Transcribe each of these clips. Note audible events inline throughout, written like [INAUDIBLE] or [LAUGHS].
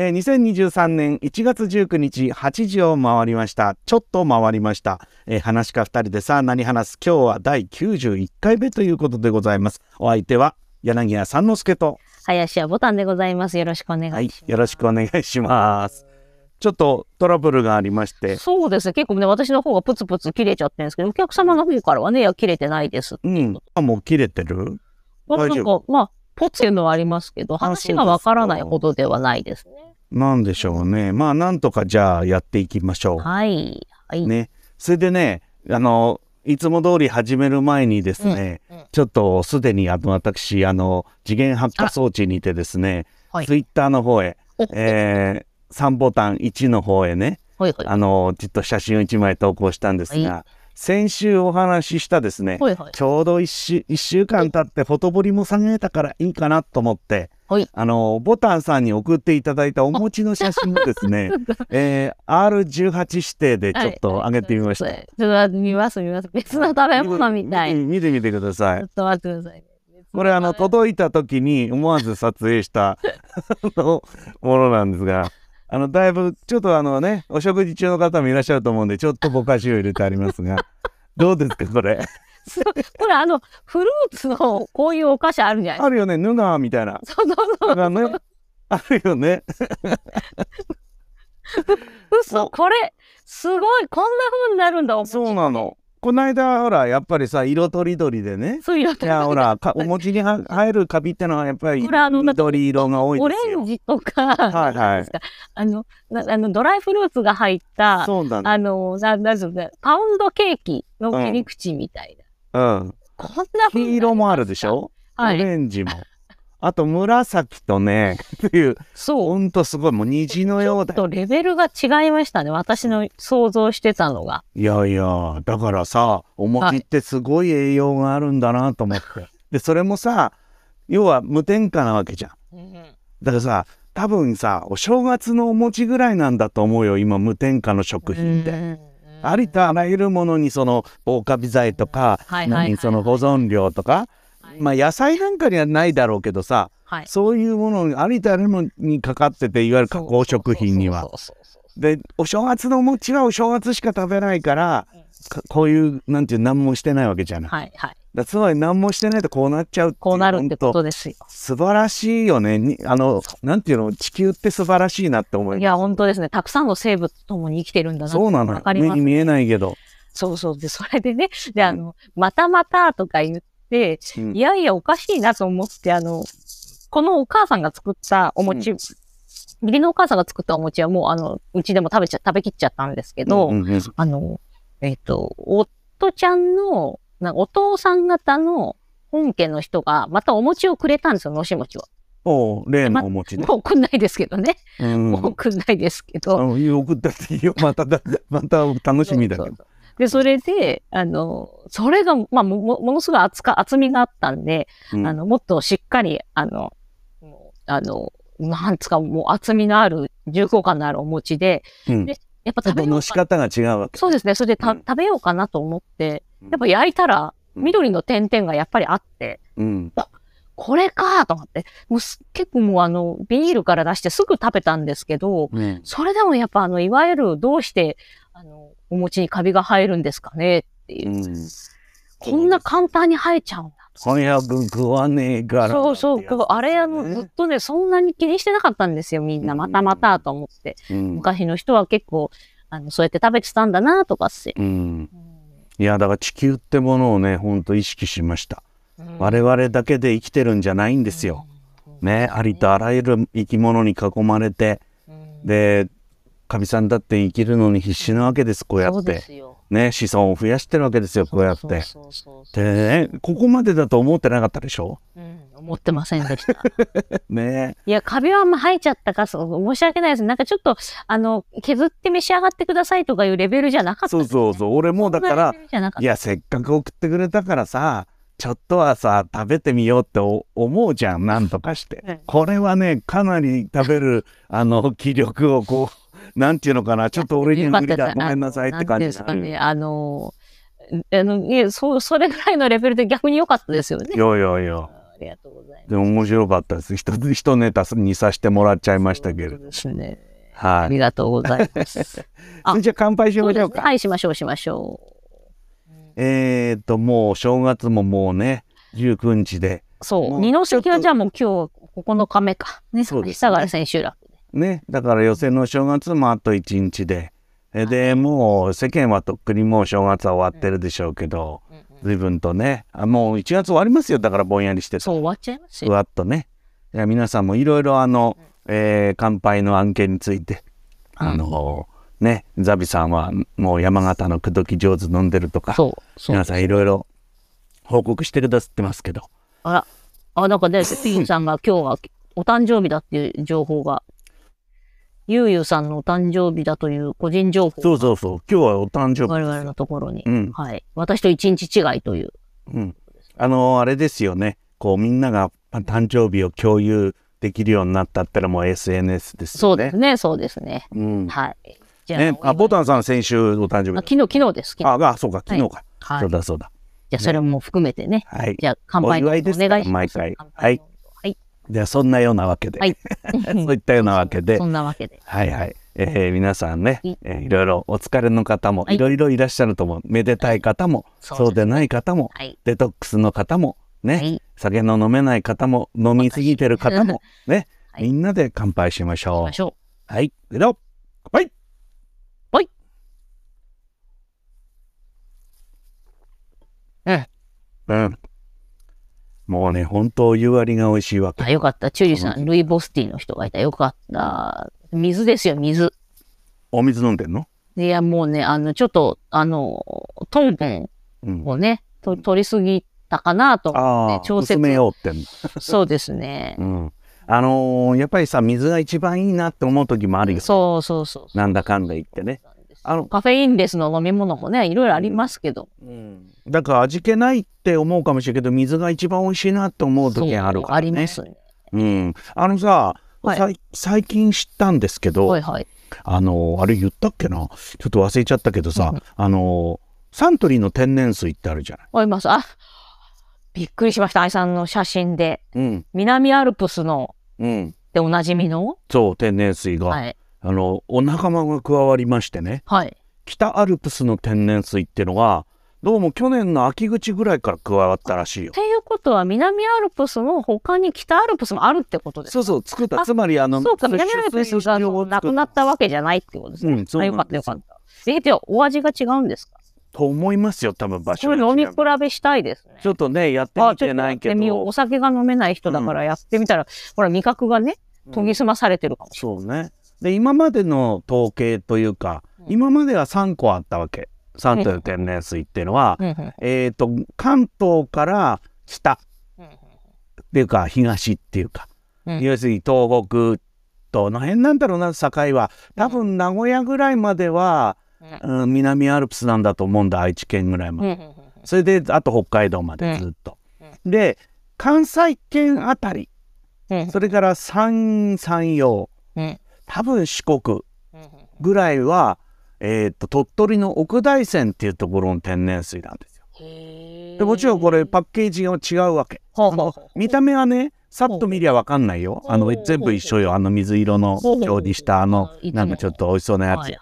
えー、2023年1月19日8時を回りました。ちょっと回りました。えー、話し家2人でさあ何話す今日は第91回目ということでございます。お相手は柳家三之助と、林家ボタンでございます。よろしくお願いします。はい、よろしくお願いします。ちょっとトラブルがありまして、そうですね。結構ね、私の方がプツプツ切れちゃってるんですけど、お客様の方からはね、いや、切れてないです。うん、あもう切れてる？なん大丈か、まあ、ポツいうのはありますけど、話がわからないほどではないですね。なんでしょうね。まあなんとかじゃあやっていきましょう。はい。はい。ね。それでね、あの、いつも通り始める前にですね、うんうんちょっとすでにあの私、あの、次元発火装置にてですね、はいツイッターの方へ、おえー、3ボタン1の方へね、はいはい。あの、ちょっと写真を1枚投稿したんですが、は先週お話ししたですね、はいはい。ちょうど1週 ,1 週間経ってフォトボリも下げたからいいかなと思って、はい。あの、ボタンさんに送っていただいたお持ちの写真をですね、[LAUGHS] えー、R18 指定でちょっと上げてみました。はいちょっと見ます見ます。別の食べ物みたい。ち見てみてくださいょっ。と待ってくださいね。これあの届いた時に思わず撮影した [LAUGHS] あのものなんですが、あのだいぶちょっとあのねお食事中の方もいらっしゃると思うんでちょっとぼかしを入れてありますが、[LAUGHS] どうですかこれ？すごいこれあの、フルーツのこういうお菓子あるんじゃないあるよねヌガーみたいな。そうそうそう。ねあるよね。嘘これ、すごいこんな風になるんだ、そうなの。この間ほらやっぱりさ色とりどりでね。そういういやほらかお餅には入るカビってのはやっぱり緑色が多いオレですよン。ジとか、はいはいあのなあのドライフルーツが入った、そうだね。あの、ななんていうのパウンドケーキの切り口みたいな。うん。こんな風にな黄色もあるでしょ、はい。オレンジも。あと紫とね、[LAUGHS] っていう、そう。ほんとすごい、もう虹のようだよ。ちょっとレベルが違いましたね。私の想像してたのが。いやいや、だからさ、お餅ってすごい栄養があるんだなと思って。で、それもさ、要は無添加なわけじゃん。だからさ、多分さ、お正月のお餅ぐらいなんだと思うよ、今無添加の食品って。うん。ありとあらゆるものにその防カビ剤とか、何その保存料とか、はい。まあ野菜なんかにはないだろうけどさ、はい。そういうものにありとあらゆるものにかかってていわゆる加工食品には。でお正月のお餅はお正月しか食べないからこういうなんていう何もしてないわけじゃない、はいはい。だつまり何もしてないとこうなっちゃうこうなるってことですよ。素晴らしいよね。にあのなんていうの？地球って素晴らしいなって思いいや、ます本当ですね。たくさんの生物と共に生きてるんだなそうなのよ。目に見えないけど、そうそう。で、それでね、で、あの、またまたとか言って、うん。いやいや、おかしいなと思って、あの、このお母さんが作ったお餅、義理のお母さんが作ったお餅はもう、あの、うちでも食べちゃ、食べきっちゃったんですけど、うんうんうん。あの、えっ、と、夫ちゃんの、なお父さん方の本家の人が、またお餅をくれたんですよ、のし餅を。おう例のお餅ね、もうくんないですけどね。うん。もうくんないですけど。送ったっていいよ。まただまた楽しみだけど。そうそうそう。で、それで、あの、それが、まあ、も、もものすごい厚か、厚みがあったんで、うん。あの、もっとしっかり、あの、あの、なんつか、もう厚みのある、重厚感のあるお餅で、うん。でやっぱ食べようかの仕方が違うわけ。そうですね。それでた、うん。食べようかなと思って、うんやっぱ焼いたら、うん。緑の点々がやっぱりあって、うん。これかと思って、もうす結構もうあの、ビニールから出してすぐ食べたんですけど、うんそれでもやっぱあの、いわゆるどうして、あの、お餅にカビが生えるんですかねっていう。う。ん。こんな簡単に生えちゃうんだ。早く食わねえから。そうそう、あれあの、ね。ずっとね、そんなに気にしてなかったんですよ、みんな。うん。またまたと思って。うん。昔の人は結構、あの、そうやって食べてたんだなとかって。うんいやだから地球ってものをねほんと意識しました。うん。我々だけで生きてるんじゃないんですよ。ねありとあらゆる生き物に囲まれてうん。でかみさんだって生きるのに必死なわけですこうやって。ね子孫を増やしてるわけですよこうやって。でねここまでだと思ってなかったでしょ？うん、思ってませんでした。[LAUGHS] ね。いや、カビはあんま生えちゃったか、そう申し訳ないです。なんかちょっと、あの、削って召し上がってくださいとかいうレベルじゃなかったそうそうそう。俺もだからいやせっかく送ってくれたからさちょっとはさ食べてみようってお思うじゃんなんとかして、うん。これはねかなり食べるあの気力をこうなんていうのかなちょっと俺には無理だごめんなさいって感じですかね、あの、あの、いや、そう、それぐらいのレベルで逆に良かったですよねい。やいやいやありがとうございます。でも面白かったです。一つ一ネタにさせてもらっちゃいましたけれど。そうですね。はい。ありがとうございます。[LAUGHS] あそれじゃあ乾杯しましょうか。はい、しましょう、しましょえーっと、もう正月ももうね、19日で。う。そう。二の関はじゃあもう今日9日目か。ね。そうですね明日が千秋楽で。ね。だから予選の正月もあと1日で。えで、もう世間はとっくにもう正月は終わってるでしょうけど、随分とね、あもう1月終わりますよ。だからぼんやりしてそう、終わっちゃいますふよ。わっとね。いや皆さんもいろいろあの、えー乾杯の案件について、あのね、ザビさんはもう山形の口説き上手飲んでるとか、皆さんいろいろ報告してくださってますけど、あら。あ、なんかね、ピンさんが今日はお誕生日だっていう情報が。ゆうゆうさんのお誕生日だという個人情報そうそうそう、今日はお誕生日。我々のところに。うんはい。私と一日違いという。うん。あのあれですよね、こうみんなが誕生日を共有できるようになったったらもう SNS ですよね。そうですね、そうですね。うん。はい。じゃあ、ね、あ、ボタンさん先週お誕生日だあ昨日、昨日です。昨日あ、あ、そうか、昨日か。はいそうだそうだ。じゃあ、それも含めてね。はい。じゃあ、乾杯のお願いします。毎回はい。じゃあそんなようなわけで、はい。[LAUGHS] そういったようなわけでそ、んなわけで。はいはい。えー皆さんね、いえーいろいろお疲れの方もはいいろいろいらっしゃると思う。めでたい方も、そうそうでない方も、はい。デトックスの方も、ね、はい。酒の飲めない方も、飲みすぎてる方も、ね、はいみんなで乾杯しましょう行きま。しょはい。では、乾杯はい。うん。うん。もうね、本当湯割りが美味しいわう。け。あ、よかった。チューリーさん、ルイボスティーの人がいた。よかった。水ですよ、水。お水飲んでんの？いや、もうね、あの、ちょっと、あの、糖分うん。をね、と取りすぎたかなと思って、調節薄めようって。そうですね。[LAUGHS] うん。あのーやっぱりさ、水が一番いいなって思う時もあるよ。そうそうそう。なんだかんだ言ってね。あの、カフェインレスの飲み物もね、いろいろありますけど。だから味気ないって思うかもしれんけど、水が一番美味しいなって思う時あるからね。ありますね。うん。あのさ、はいさい最近知ったんですけど、はいはい。あの、あれ言ったっけな？ちょっと忘れちゃったけどさ、あの、サントリーの天然水ってあるじゃない。あります。あ、びっくりしました。愛さんの写真で。うん。南アルプスのうん。でおなじみの？そう、天然水が、はい。あの、お仲間が加わりましてね、はい。北アルプスの天然水っていうのが、どうも去年の秋口ぐらいから加わったらしいよっ。ていうことは、南アルプスの他に北アルプスもあるってことですか？そうそう、作った。あつまり、あの、そうか、南アルプスがなくなったわけじゃないってことですね。うん、そうよかったよかった。え、では、お味が違うんですか？と思いますよ、多分場所飲み比べしたいですね。ちょっとね、やってみてないけ。どお。酒が飲めない人だからやってみたら、ほら、味覚がね、研ぎ澄まされてるかもしそうね。で、今までの統計というか、うん今までは3個あったわけ。サントリーの天然水っていうのは。えっ、と、関東から北。っていうか、東っていうか、うん。要するに東北との辺なんだろうな、境は。多分、名古屋ぐらいまでは、うん。南アルプスなんだと思うんだ、愛知県ぐらいまで。それで、あと北海道までずっと。で、関西圏あたり、うん。それから山山陽、うん。多分四国うん。ぐらいは、えー、と鳥取の奥大山っていうところの天然水なんですよ。でもちろんこれパッケージが違うわけ。ほうほうほう見た目はねさっと見りゃわかんないよ。あの全部一緒よあの水色の表示したあのなんかちょっと美味しそうなやつ。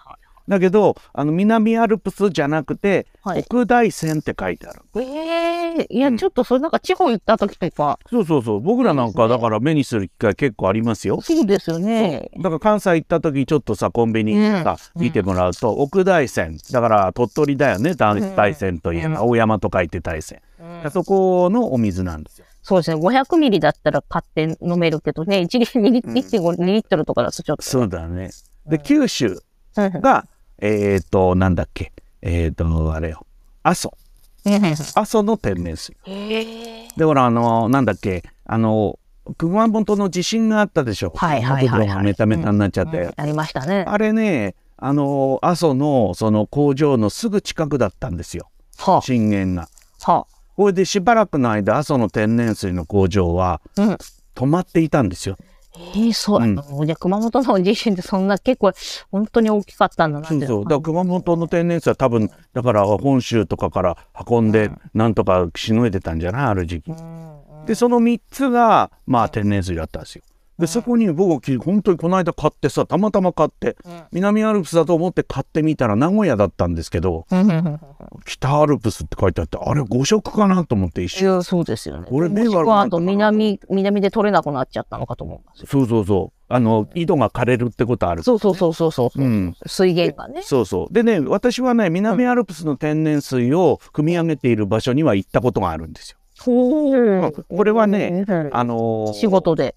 だけどあの南アルプスじゃなくて、はい。奥大山って書いてある。ええいや、うん。ちょっとそれなんか地方行った時とか、そうそうそう。僕らなんかだから目にする機会結構ありますよ。そうですよね。だから関西行った時ちょっとさコンビニさ、うん。見てもらうと、奥大山だから鳥取だよね。大大山といえば、うん。大山と書いて大山、うん。そこのお水なんですよ。そうですね。500ミリだったら買って飲めるけどね、1リ2リうん。1.5、2リットルとかだとちょっと。そうだね。でうん。九州うん。がえっ、となんだっけ？えっ、とあれよ阿蘇阿蘇の天然水。でほらあのなんだっけ？あの熊本の地震があったでしょ？はいはいはいはいメタメタになっちゃって、うんありましたね。あれねあの阿蘇のその工場のすぐ近くだったんですよは震源が。あ、はこれでしばらくの間阿蘇の天然水の工場はあ。うん。止まっていたんですよ。ええそう、うん。あのじゃあ熊本の地震ってそんな結構本当に大きかったんだなって。そうそう。だから熊本の天然水は多分だから本州とかから運んでなんとかしのいでたんじゃない？ある時期。う。んうん。でその3つがまあ天然水だったんですよ。でそこに僕本当にこの間買ってさたまたま買ってうん。南アルプスだと思って買ってみたら名古屋だったんですけど北アルプスって書いてあってあれ5色かなと思って一瞬。いや、そうですよね。これ迷もしく惑なんかなはあと南、南で取れなくなっちゃったのかと思います。そうそうそう。あの井戸が枯れるってことある。そうそうそうそうそう。うん。水源がね。そうそう。でね私はね南アルプスの天然水を汲み上げている場所には行ったことがあるんですよ。ほうこれはね、うん。あのー仕事で。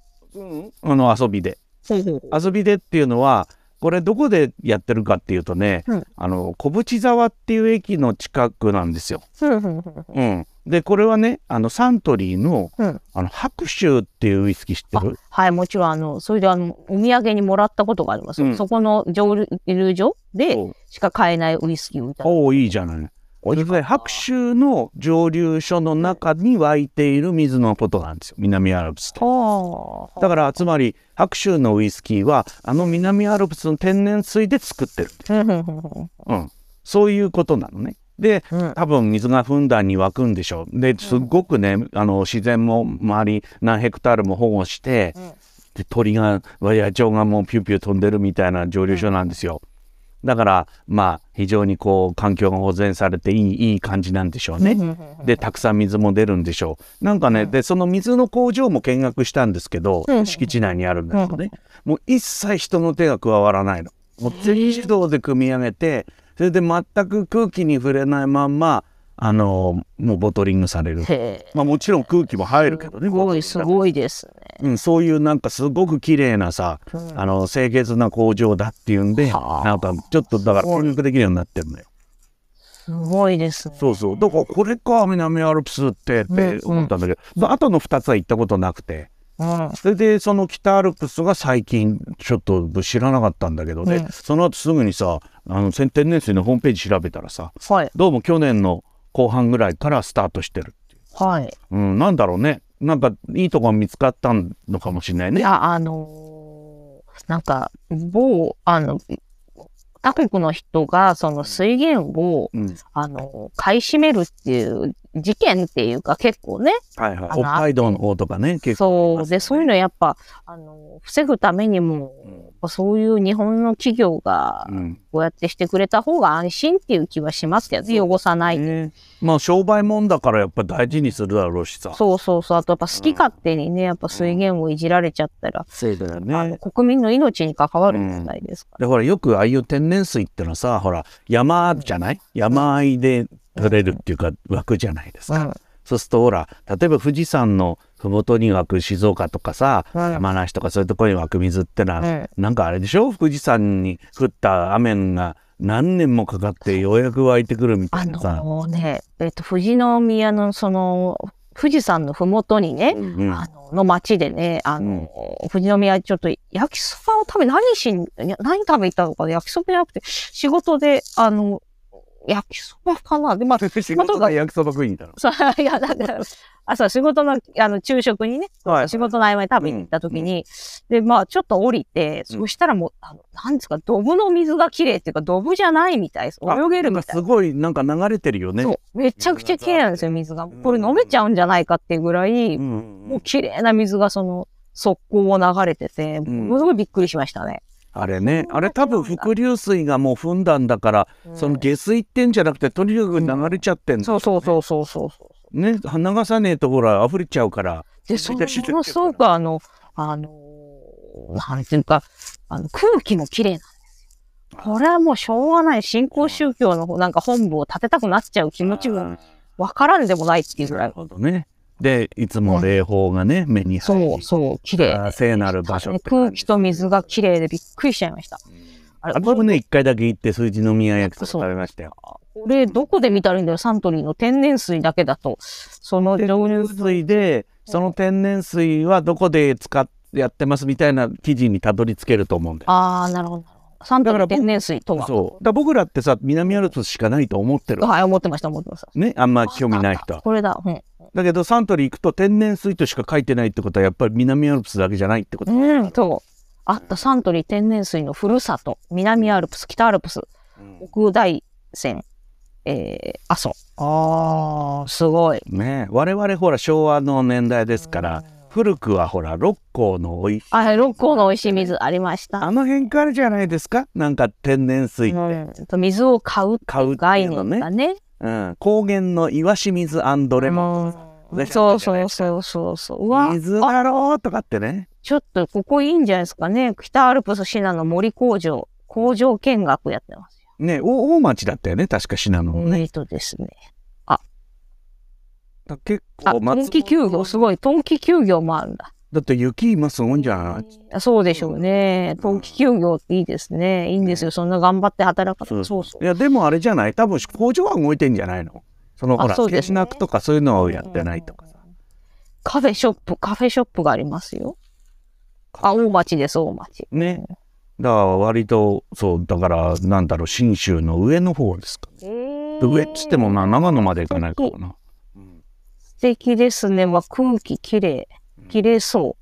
あの遊びで。遊びでっていうのはこれどこでやってるかっていうとね、うんあの小淵沢っていう駅の近くなんですよ。うん、でこれはねあのサントリーの,、うん。あの白州っていうウイスキー知ってる？はい、もちろん、あの、それであの、お土産にもらったことがあります。うん。そこの蒸留所でしか買えないウイスキーをいただいおおいいじゃない。それで白州の蒸留所の中に湧いている水のことなんですよ南アルプスって。はあ。だからつまり白州のウイスキーはあの南アルプスの天然水で作ってる、うん、そういうことなのね。でうん多分水がふんだんに湧くんでしょう。ですっごくねあの自然も周り何ヘクタールも保護して、うんで鳥が野鳥がもうピューピュー飛んでるみたいな蒸留所なんですよ。だからまあ非常にこう環境が保全されていいいい感じなんでしょうね。でたくさん水も出るんでしょう。なんかね、でその水の工場も見学したんですけど、うん敷地内にあるんですけどね、もう一切人の手が加わらないの。もう全自動で組み上げてそれで全く空気に触れないまんまあのもうボトリングされる。まあもちろん空気も入るけどね。すごい、すごいですね。うん、そういうなんかすごく綺麗なさ、うんあの清潔な工場だっていうんで、はあなんかちょっとだから見学できるようになってるのよ。すごいですね。そうそう。だからこれか南アルプスってって思ったんだけど、あとの2つは行ったことなくて。うん。それでその北アルプスが最近ちょっと知らなかったんだけどね、うんその後すぐにさあの天然水のホームページ調べたらさはい。どうも去年の後半ぐらいからスタートしてる。はい。うん、なんだろうね。なんかいいとこが見つかったのかもしれないね。いや、あのーなんか、某、あの、他国の人が、その水源を、うん、あの、買い占めるっていう事件っていうか結構ね、はいはい。北海道の方とかね、結構そう、で、そういうのやっぱ、あの、防ぐためにも、うんぱそういう日本の企業が、うんこうやってしてくれた方が安心っていう気はしますけどね、汚さないで。ねまあ商売もんだからやっぱ大事にするだろうしさ。そうそうそう。あとやっぱ好き勝手にね、やっぱ水源をいじられちゃったら、そうだよあのね。国民の命に関わる問題ですから。でほらよくああいう天然水ってのはさほら山じゃない？山あいで取れるっていうか湧くじゃないですか。うんそうするとほら例えば富士山の麓に湧く静岡とかさ、うん山梨とかそういうところに湧く水ってのは、うんなんかあれでしょ？富士山に降った雨が何年もかかってようやく湧いてくるみたあいなさ。のね、えっと、富士宮のその、富士山のふもとにね、うん。あの、の町でね、あの、富士宮ちょっと焼きそばを食べ、何し何食べ行ったのかな？焼きそばじゃなくて、仕事で、あの、焼きそばかな？で、まあ、[LAUGHS] 仕事が焼きそば食いに行ったの？そう [LAUGHS] いや、だから、[LAUGHS] あ、そう、仕事の、あの、昼食にね、はい仕事の合間に食べに行った時に、で、まあ、ちょっと降りて、うんそしたらもう、あの、なんですか、ドブの水が綺麗っていうか、ドブじゃないみたいです。泳げるみたいすごいなんか流れてるよね。そう。めちゃくちゃ綺麗なんですよ、水が。これ飲めちゃうんじゃないかっていうぐらい、うんうんもう綺麗な水がその、側溝を流れてて、んものすごいびっくりしましたね。あれね、あれ多分伏流水がもう踏んだんだから、その下水ってんじゃなくてとにかく流れちゃってんの、そうそうそうそうそうそう。ね流さねえとほら溢れちゃうからで、その、めちゃくちゃものすごくあの、あのー、なんていうか、あの、空気も綺麗なんですよ。これはもうしょうがない。新興宗教のなんか本部を建てたくなっちゃう気持ちもわからんでもないっていうぐらないる。ほどねでいつも霊峰がね目に入そうりそう、綺麗。聖なる場所って空気と水が綺麗でびっくりしちゃいました。あれ、私もね一回だけ行って数字の宮焼きそば食べましたよこれどこで見たらいいんだよ、サントリーの天然水だけだと。その天導入然水でその天然水はどこで使ってやってますみたいな記事にたどり着けると思うんだよああ、なるほど。サントリー天然水とは。そうだ僕らってさ南アルプスしかないと思ってるはい、思ってました、思ってました。ねあんま興味ない人はこれだ。うん。だけどサントリー行くと天然水としか書いてないってことはやっぱり南アルプスだけじゃないってこと、うん、そう。あった。サントリー天然水のふるさと、南アルプス、北アルプス、奥大山、えー、阿蘇。ああ、すごい。ね我々ほら昭和の年代ですから、古くはほら六甲のおい。あ、六甲の美味しい水ありました。あの辺からじゃないですか？なんか天然水って。うん、と水を買う買うって概いうのね念がね。うん、高原の岩清水レモンうんそうそうそうそうそう。うわ、水だろうとかってねちょっとここいいんじゃないですかね。北アルプス信濃森工場、工場見学やってますねお大町だったよね確か信濃。ね、えっとですね。だ結あ、構冬季休業、すごい。冬季休業もあるんだ。だって雪今すごいんじゃないあそうでしょうね。冬季休業っていいですね。いいんですよ。そんな頑張って働かそうそうそう。いやでもあれじゃない？多分工場は動いてんじゃないの？そのほらそうですとかそういうのをやってないとかさカフェショップ、カフェショップがありますよ。あ、大町です、大町。ねだから割とそうだからなんだろう信州の上の方ですか上っつってもな長野まで行かないからな素敵ですね。まあ、空気きれい。綺麗そ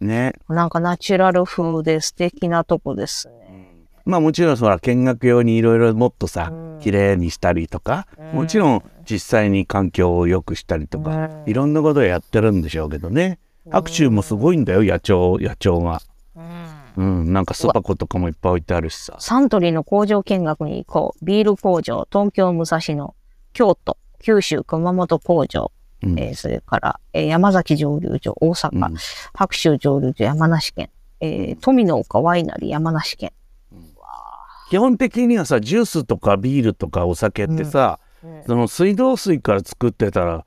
ね。う。なんかナチュラル風で素敵なとこですね。まあもちろんそら見学用にいろいろもっとさうん。綺麗にしたりとかもちろん実際に環境を良くしたりとかいろんなことをやってるんでしょうけどね。白州もすごいんだよ野鳥野鳥がうん。なんか巣箱とかもいっぱい置いてあるしさ。サントリーの工場見学に行こう。ビール工場、東京武蔵野、京都、九州熊本工場、うん。えーそれから、えー山崎蒸留所、大阪、うん。白州蒸留所、山梨県、えー富の岡ワイナリー、山梨県。基本的にはさジュースとかビールとかお酒ってさ、その水道水から作ってたら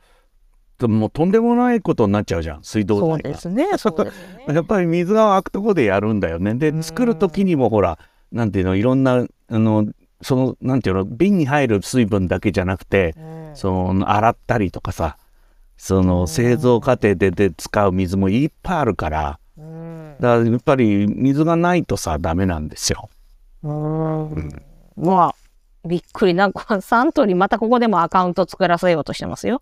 もうとんでもないことになっちゃうじゃん水道そう代がですね、そうですね。やっぱり水が湧くとこでやるんだよね。で作る時にもほらなんていうのいろんなあのそのなんていうの瓶に入る水分だけじゃなくてその洗ったりとかさその製造過程でで使う水もいっぱいあるからうんだからやっぱり水がないとさダメなんですよ。うんまあ、びっくり。なんか、サントリーまたここでもアカウント作らせようとしてますよ。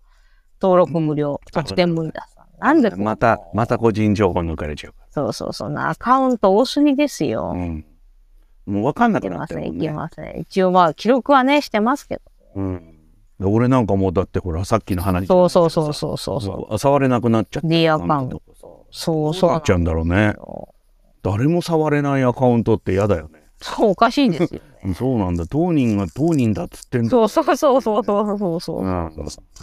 登録無料、特典無理だ。なんでまたまた個人情報抜かれちゃうかそうそうそう。アカウント多すぎですよ。ら。うん。もう分かんないくなけません、いってるもんね。けません。一応まあ、記録はね、してますけど。うん。で俺なんかもうだってほらさっきの話そうそうそうそうそうそう触れなくなっちゃっう。て D アカウント。そうそううそなっちゃうんだろうね。誰も触れないアカウントって嫌だよね。そう、おかしいですよ。うんそうなんだ。当人が当人だっつってんだ。そうそうそうそうそうそうそう。うん。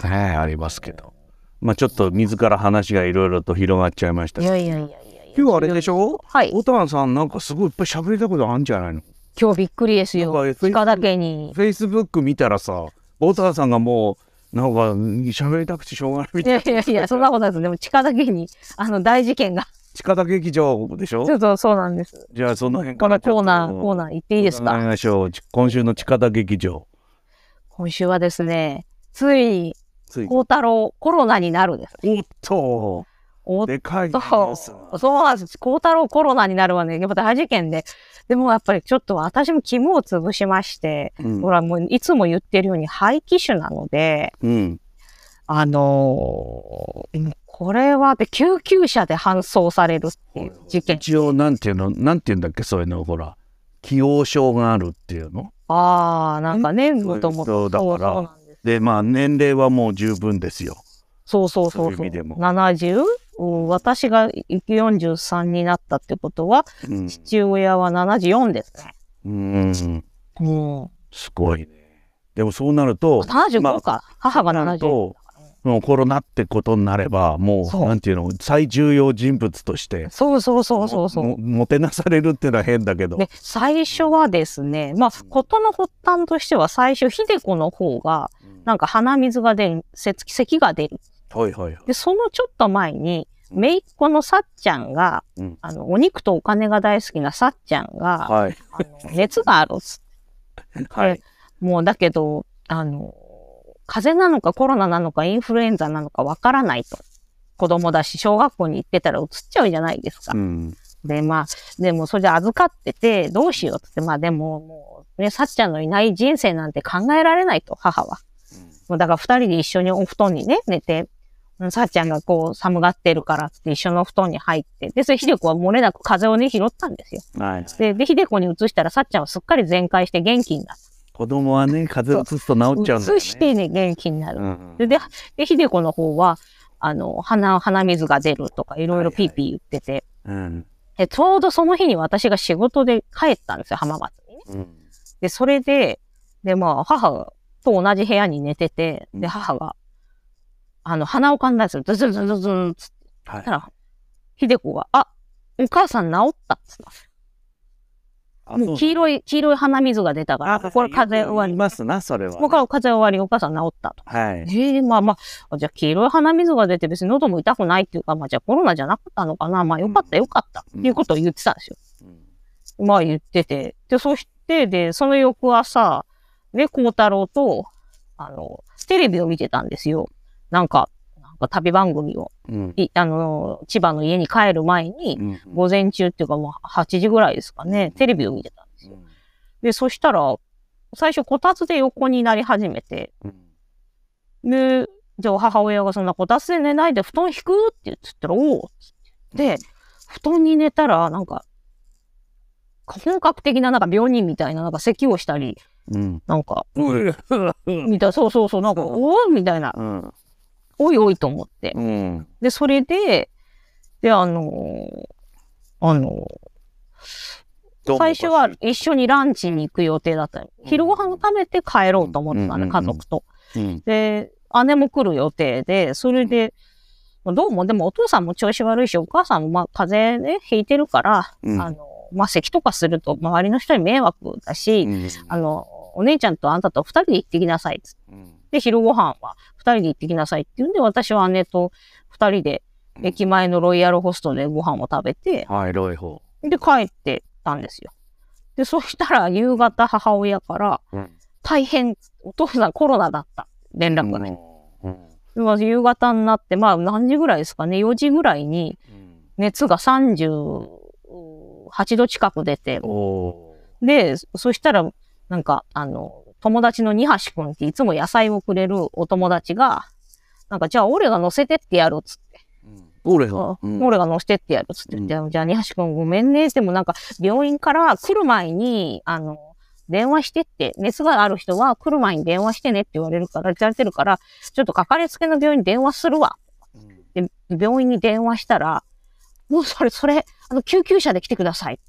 ねありますけど。まあちょっと自ら話がいろいろと広がっちゃいましたいやいやいやいや。今日あれでしょ？はい。ボタンさんなんかすごいいっぱい喋りたいことあるんじゃないの？今日びっくりですよ。なんか鹿だけに。フェイスブック見たらさ、ボタンさんがもうなんか喋りたくてしょうがないみいたいな。やいやいや、そんなことないです。でも、鹿だけに、あの、大事件が。近田劇場でしょ？ちょっとそうなんです。じゃあその辺このからコーナー、コーーナー行っていいですおか願いしよう。今週の近田劇場。今週はですね、ついに、つい孝太郎コロナになるんです。おっとおっでかいニュとースがそうなんです。孝太郎コロナになるはね、やっぱ大事件で。でもやっぱりちょっと私も肝を潰しまして、うんほらもういつも言ってるように肺気腫なので、うん。あのーこれはで救急車で搬送されるっていう事件。一応なんていうのなんていうんだっけそういうのほら既往症があるっていうのああ、なんかね、んもともと。そうだからでまあ年齢はもう十分ですよ。そうそうそうそうう。そいう意味でも 70? うん私が43になったってことは、うん。父親は74ですね。うん。うん。すごいね。でもそうなると75か。母が70。なるともうコロナってことになればもそううなんていうの最重要人物としてそうそうそうそうそう。ももてなされるっていうのは変だけど。で、最初はですね、まあ、事の発端としては最初、秀子の方が、なんか鼻水が出る、せ咳が出る。はいはいはい。で、そのちょっと前に、姪っ子のさっちゃんが、うんあの、お肉とお金が大好きなさっちゃんが、はいあの熱があるっつってはい。もうだけど、あの、風邪なのかコロナなのかインフルエンザなのかわからないと。子供だし、小学校に行ってたら移っちゃうじゃないですか。うん。で、まあ、でもそれで預かってて、どうしようってまあでも、もう、ね、さっちゃんのいない人生なんて考えられないと、母は。もうだから二人で一緒にお布団にね、寝て、うんさっちゃんがこう寒がってるからって一緒のお布団に入って、で、それ秀子は漏れなく風邪をね、拾ったんですよ。はい。で、で、秀子に移したらさっちゃんはすっかり全開して元気になった。子供はね、風邪うつすと治っちゃうんだよね。移してね、元気になる。うんで、で、で、ひでこの方は、あの、鼻、鼻水が出るとか、いろいろピーピー言ってて、うん。で、ちょうどその日に私が仕事で帰ったんですよ、浜松にね。うん。で、それで、で、まあ、母と同じ部屋に寝てて、うんで、母が、あの、鼻をかんだんですよ。ズズズズズンつってはいた。ら、ひでこが、あ、お母さん治ったっつったんですよ。もう黄い。色い、黄色い鼻水が出たから、これ風邪終わり。いますな、それは。もうこれ風邪終わり、お母さん治ったと。はい。ええまあまあ、じゃあ黄色い鼻水が出て別に喉も痛くないっていうか、まあじゃあコロナじゃなかったのかな。まあよかったよかった。うんっていうことを言ってたんですよ。うんまあ言ってて。で、そして、で、その翌朝、で、孝太郎と、あの、テレビを見てたんですよ。なんか、なんか旅番組を。うん。いあの、千葉の家に帰る前に、うん午前中っていうかもう8時ぐらいですかね、テレビを見てたんですよ。で、そしたら、最初こたつで横になり始めて、うんで、じゃあ母親がそんなこたつで寝ないで布団引く？って言ってたら、おおっつって。で、布団に寝たら、なんか、本格的ななんか病人みたいな、なんか咳をしたり、うん。なんか、うん。みたいな、そうそうそう、なんか、おおみたいな、うん。おいおいと思って。うん。で、それで、で、あのーあのー最初は一緒にランチに行く予定だったの。昼ご飯を食べて帰ろうと思ってたね、うん家族と。うん。で、姉も来る予定で、それで、どうも、でもお父さんも調子悪いし、お母さんもまあ風邪ね、ひいてるから、うんあの、まあ咳とかすると周りの人に迷惑だし、あの、お姉ちゃんとあんたと二人で行ってきなさいっつって。うんで、昼ご飯は二人で行ってきなさいって言うんで、私は姉と二人で駅前のロイヤルホストでご飯を食べて、はい、ロイホで、帰ってたんですよ。で、そしたら夕方母親から、ー。うん。大変、お父さんコロナだった。連絡がね。うん。でまあ夕方になって、まあ何時ぐらいですかね、4時ぐらいに熱が38度近く出て、おで、そしたら、なんか、あの、友達の二橋くんっていつも野菜をくれるお友達が、なんか、じゃあ俺が乗せてってやるっつって。俺あが。うん俺が乗せてってやるっつって。うんじゃあ、二橋くんごめんね。でもなんか、病院から来る前に、あの、電話してって、熱がある人は来る前に電話してねって言われるから、言われてるから、ちょっとかかりつけの病院に電話するわ。で、病院に電話したら、もうそれ、それ、あの、救急車で来てください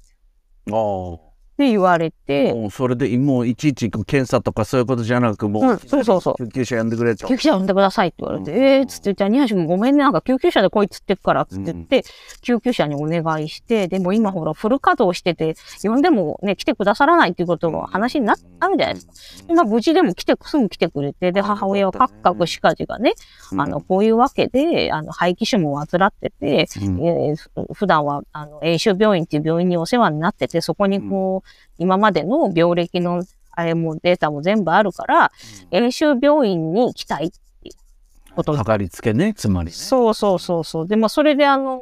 って。言われて、もうそれでもういちいち検査とかそういうことじゃなくもう、うんそうそうそう。救急車呼んでくれと。救急車呼んでくださいって言われて、うん。えーっつって、じゃあ、二橋君ごめんね、なんか救急車で来いっつってっからっつって言って、救急車にお願いして、でも今ほらフル稼働してて、呼んでもね、来てくださらないっていうことが話になったんじゃな。いですか。でまあ、無事でも来て、すぐ来てくれて、で、母親はカクカクしかじがね、あの、こういうわけで、あの、肺気腫も患ってて、うん。えーふ普段は、あの、永州病院っていう病院にお世話になってて、そこにこう、今までの病歴の、あれもデータも全部あるから、永州病院に来たいっていうこと。かかりつけねつまりね。そうそうそうそう。で、まあ、それであの、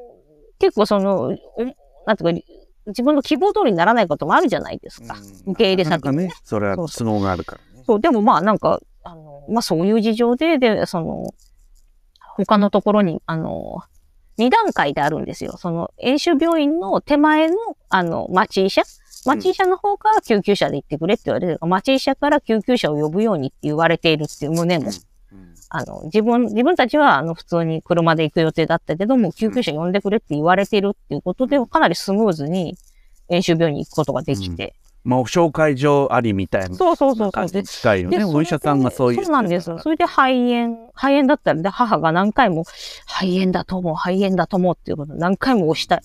結構その、おなんていうか、自分の希望通りにならないこともあるじゃないですか。受け入れ先なかなかねそれは都合があるからね。そう、でもまあなんか、あの、まあそういう事情で、で、その、他のところに、あの、二段階であるんですよ。その、演習病院の手前の、あの、町医者町医者の方から救急車で行ってくれって言われてる町医者から救急車を呼ぶようにって言われているっていう旨も、うんあの、自分、自分たちは、あの、普通に車で行く予定だったけども、救急車呼んでくれって言われているっていうことで、かなりスムーズに、演習病院に行くことができて。まあ紹介状ありみたいなそうそうそうそう。でに近いよねでお医者さんがそういうそうなんですよ。それで肺炎、肺炎だったら、で、母が何回も、肺炎だと思う、肺炎だと思うっていうことを何回も押したい。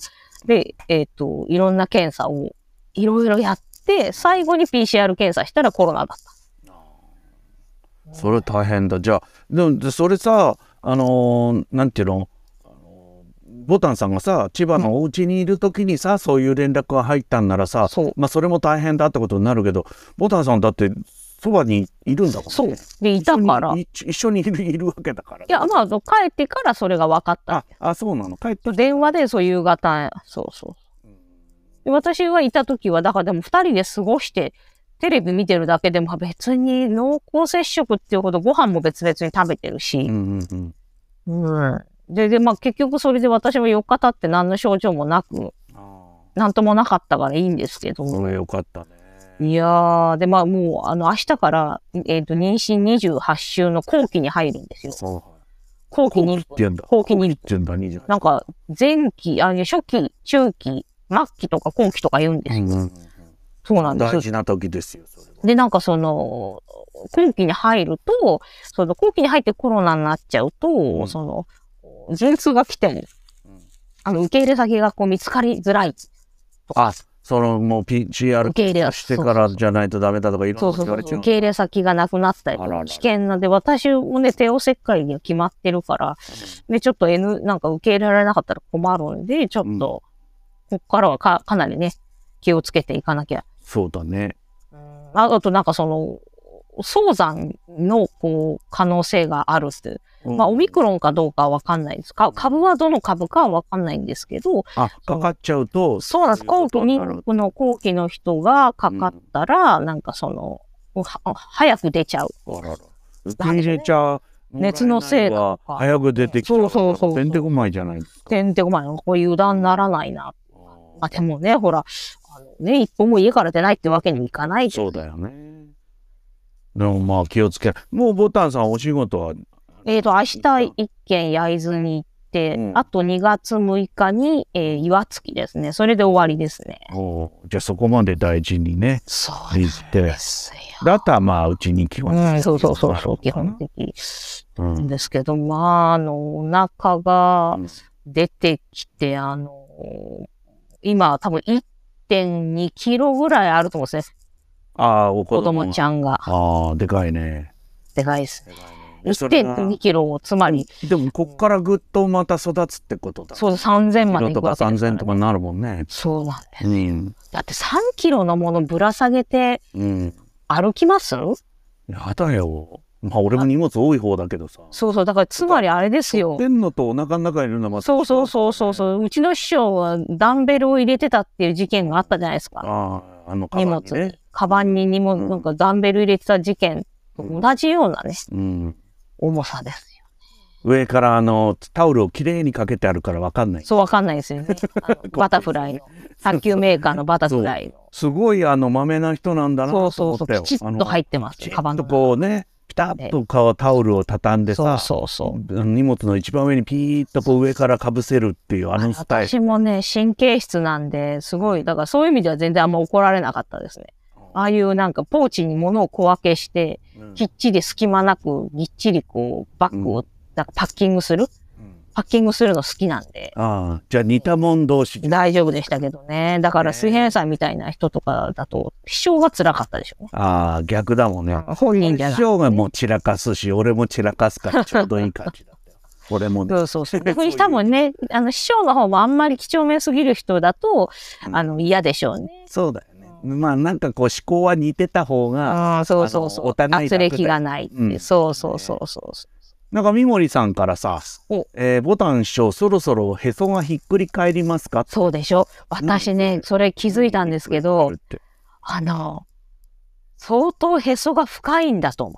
で、えっ、と、いろんな検査を、いろいろやって、最後に PCR 検査したらコロナだった。それ大変だじゃあでもでそれさあのーなんていうの？あのーボタンさんがさ千葉のお家にいる時にさ、そういう連絡が入ったんならさそう。まあそれも大変だってことになるけどボタンさんだってそばにいるんだもんねそう。で、いたから。い一緒に [LAUGHS] 一緒にいるいるわけだからや、まあ、帰ってからそれが分かったあ。あそうなの帰って電話でそう夕方、そうそう。で私がいた時は、だからでも二人で過ごして、テレビ見てるだけでも別に濃厚接触っていうほどご飯も別々に食べてるし、うんうんうんうん。で、で、まあ結局それで私は4日経って何の症状もなく、あなんともなかったからいいんですけどあそれよかったねいやー、で、まあもう、あの、明日から、えっ、と、妊娠28週の後期に入るんですよ。そう。後期に後期って言うんだ。後期にって言うんだ、28。なんか、前期、あ、初期、中期、末期とか後期とか言うんですよ。うんそうなんです大。事な時ですよ。で、なんかその、後期に入ると、その後期に入ってコロナになっちゃうと、んその、陣痛が来ても、うんあの、受け入れ先がこう見つかりづらい。あ、そのもう PCR 受け入れしてからじゃないとダメだとかいろんそうそうそう。なこと言われちゃう受け入れ先がなくなったり危険なんで、私もね、帝王切開には決まってるから、で、ちょっと N、なんか受け入れられなかったら困るんで、ちょっと、こっからはかかなりね、気をつけていかなきゃ。そうだね。ああとなんかその、早産のこう可能性があるって。まあ、オミクロンかどうかはわかんないです。か株はどの株かはわかんないんですけど、あ、かかっちゃうと、そうなんです。後期に、この後期の人がかかったら、なんかその、は早く出ちゃう。あらら。受け入れちゃう。熱のせいだとか早く出てきちゃう。そうそうそうてんてこまいじゃないですか。てんてこまいの、こう油断ならないな。まあでもね、ほら、あのね、一歩も家から出ないってわけにいかないでそうだよね。でもまあ気をつける。もうボタンさんお仕事は、えっ、と、明日一軒焼津に行って、うんあと2月6日に、えー岩槻ですね。それで終わりですね。おじゃあそこまで大事にね。そう。ですよ。だったらまあうちに来ます。うん、そうそうそうそう、基本的うん。ですけど、まあ、あの、お腹が出てきて、あの、今多分1.2キロぐらいあると思うんですね。ああ、お子子供供ちゃんが。ああ、でかいね。でかいですね。でそれが1.2キロを、つまり、でもこっからぐっとまた育つってことだ。そう3000までくわけですから、3000とかなるもんね。そうなんです。うん。だって3キロのものぶら下げてうん。歩きます？やだよ。まあ俺も荷物多い方だけどさ。そうそう。だからつまりあれですよ背。負ってんのとお腹の中にいるのはまたそうそうそうそうそう。うちの師匠はダンベルを入れてたっていう事件があったじゃないですか。ああ、あのカ荷物バンにねに。。カバンに荷物、うんなんかダンベル入れてた事件と同じようなね、うん。重さですよ。上からあのタオルをきれいにかけてあるからわかんない。そうわかんないですよね。[LAUGHS] バタフライの。卓球メーカーのバタフライの。すごいあのまめな人なんだなそうとそうそう。思ったよ。きちっと入ってます。カバンとこうね、ピタッとタオルを畳んでそうさ、そうそう。荷物の一番上にピーッとこう上からかぶせるっていうあのスタイル。私もね、神経質なんで、すごい、だからそういう意味では全然あんま怒られなかったですね。ああいうなんかポーチに物を小分けして、うんきっちり隙間なく、ぎっちりこう、バッグをうんなんかパッキングするうんパッキングするの好きなんで、ああ、じゃあ似たもん同士。大丈夫でしたけどね。だから水平さんみたいな人とかだと、秘書が辛かったでしょうね。ああ、逆だもんね。本人じゃない。師匠がもう散らかすし、俺も散らかすからちょうどいい感じだったよ。俺もね。そうそうそう。逆に多分ね、[LAUGHS] あの、師匠の方もあんまり几帳面すぎる人だと、うんあの、嫌でしょうね。そうだよね。まあなんかこう思考は似てた方が、うん、そうそうそう。お互い楽だよ圧力がないうんそうそうそうそう。なんか三森さんからさお、えーボタン師匠そろそろへそがひっくり返りますか？そうでしょ私ね、それ気づいたんですけど、あの、相当へそが深いんだと思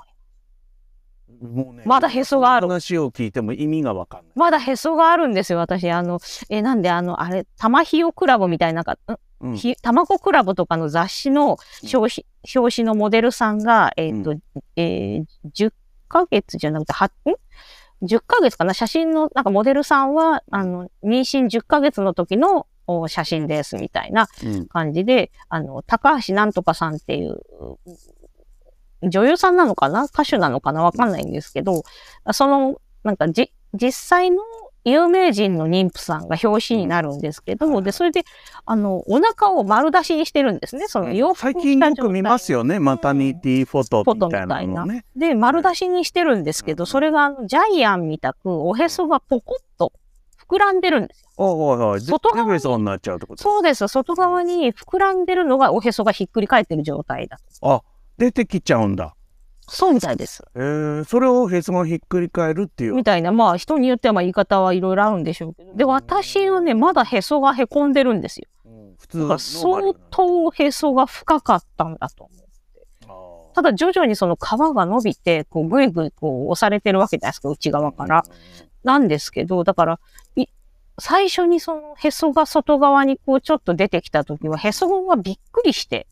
う。もうねまだへそがある話を聞いても意味がわかんない。まだへそがあるんですよ、私。あの、え、なんであの、あれ、玉ひよクラブみたいな、なんか、うんんひ卵クラブとかの雑誌の表紙、表紙のモデルさんが、えっ、と、えー10ヶ月じゃなくて、はん ?10 ヶ月かな？写真の、なんかモデルさんは、あの、妊娠10ヶ月の時のお写真です、みたいなうん。感じで、あの、高橋なんとかさんっていう、女優さんなのかな？歌手なのかな？わかんないんですけど、その、なんかじ、実際の有名人の妊婦さんが表紙になるんですけど、で、それで、あの、お腹を丸出しにしてるんですね。その洋服最近よく見ますよ。よね。マタニティフォトみたいなね。で、丸出しにしてるんですけど、それがあのジャイアンみたく、おへそがポコッと膨らんでるんですよ。おいおい。外側にデベソになっちゃうってことそうです。外側に膨らんでるのがおへそがひっくり返ってる状態だと。あ、出てきちゃうんだ。そうみたいです。えー、それをへそがひっくり返るっていう。みたいな、まあ人によってはまあ言い方はいろいろあるんでしょうけど。で、私はね、まだへそがへこんでるんですよ。普通だから相当へそが深かったんだと思う。当ただ徐々にその皮が伸びて、こうぐいぐいこう押されてるわけじゃないですか、内側から。なんですけど、だから、い最初にそのへそが外側にこうちょっと出てきた時は、へそがびっくりして、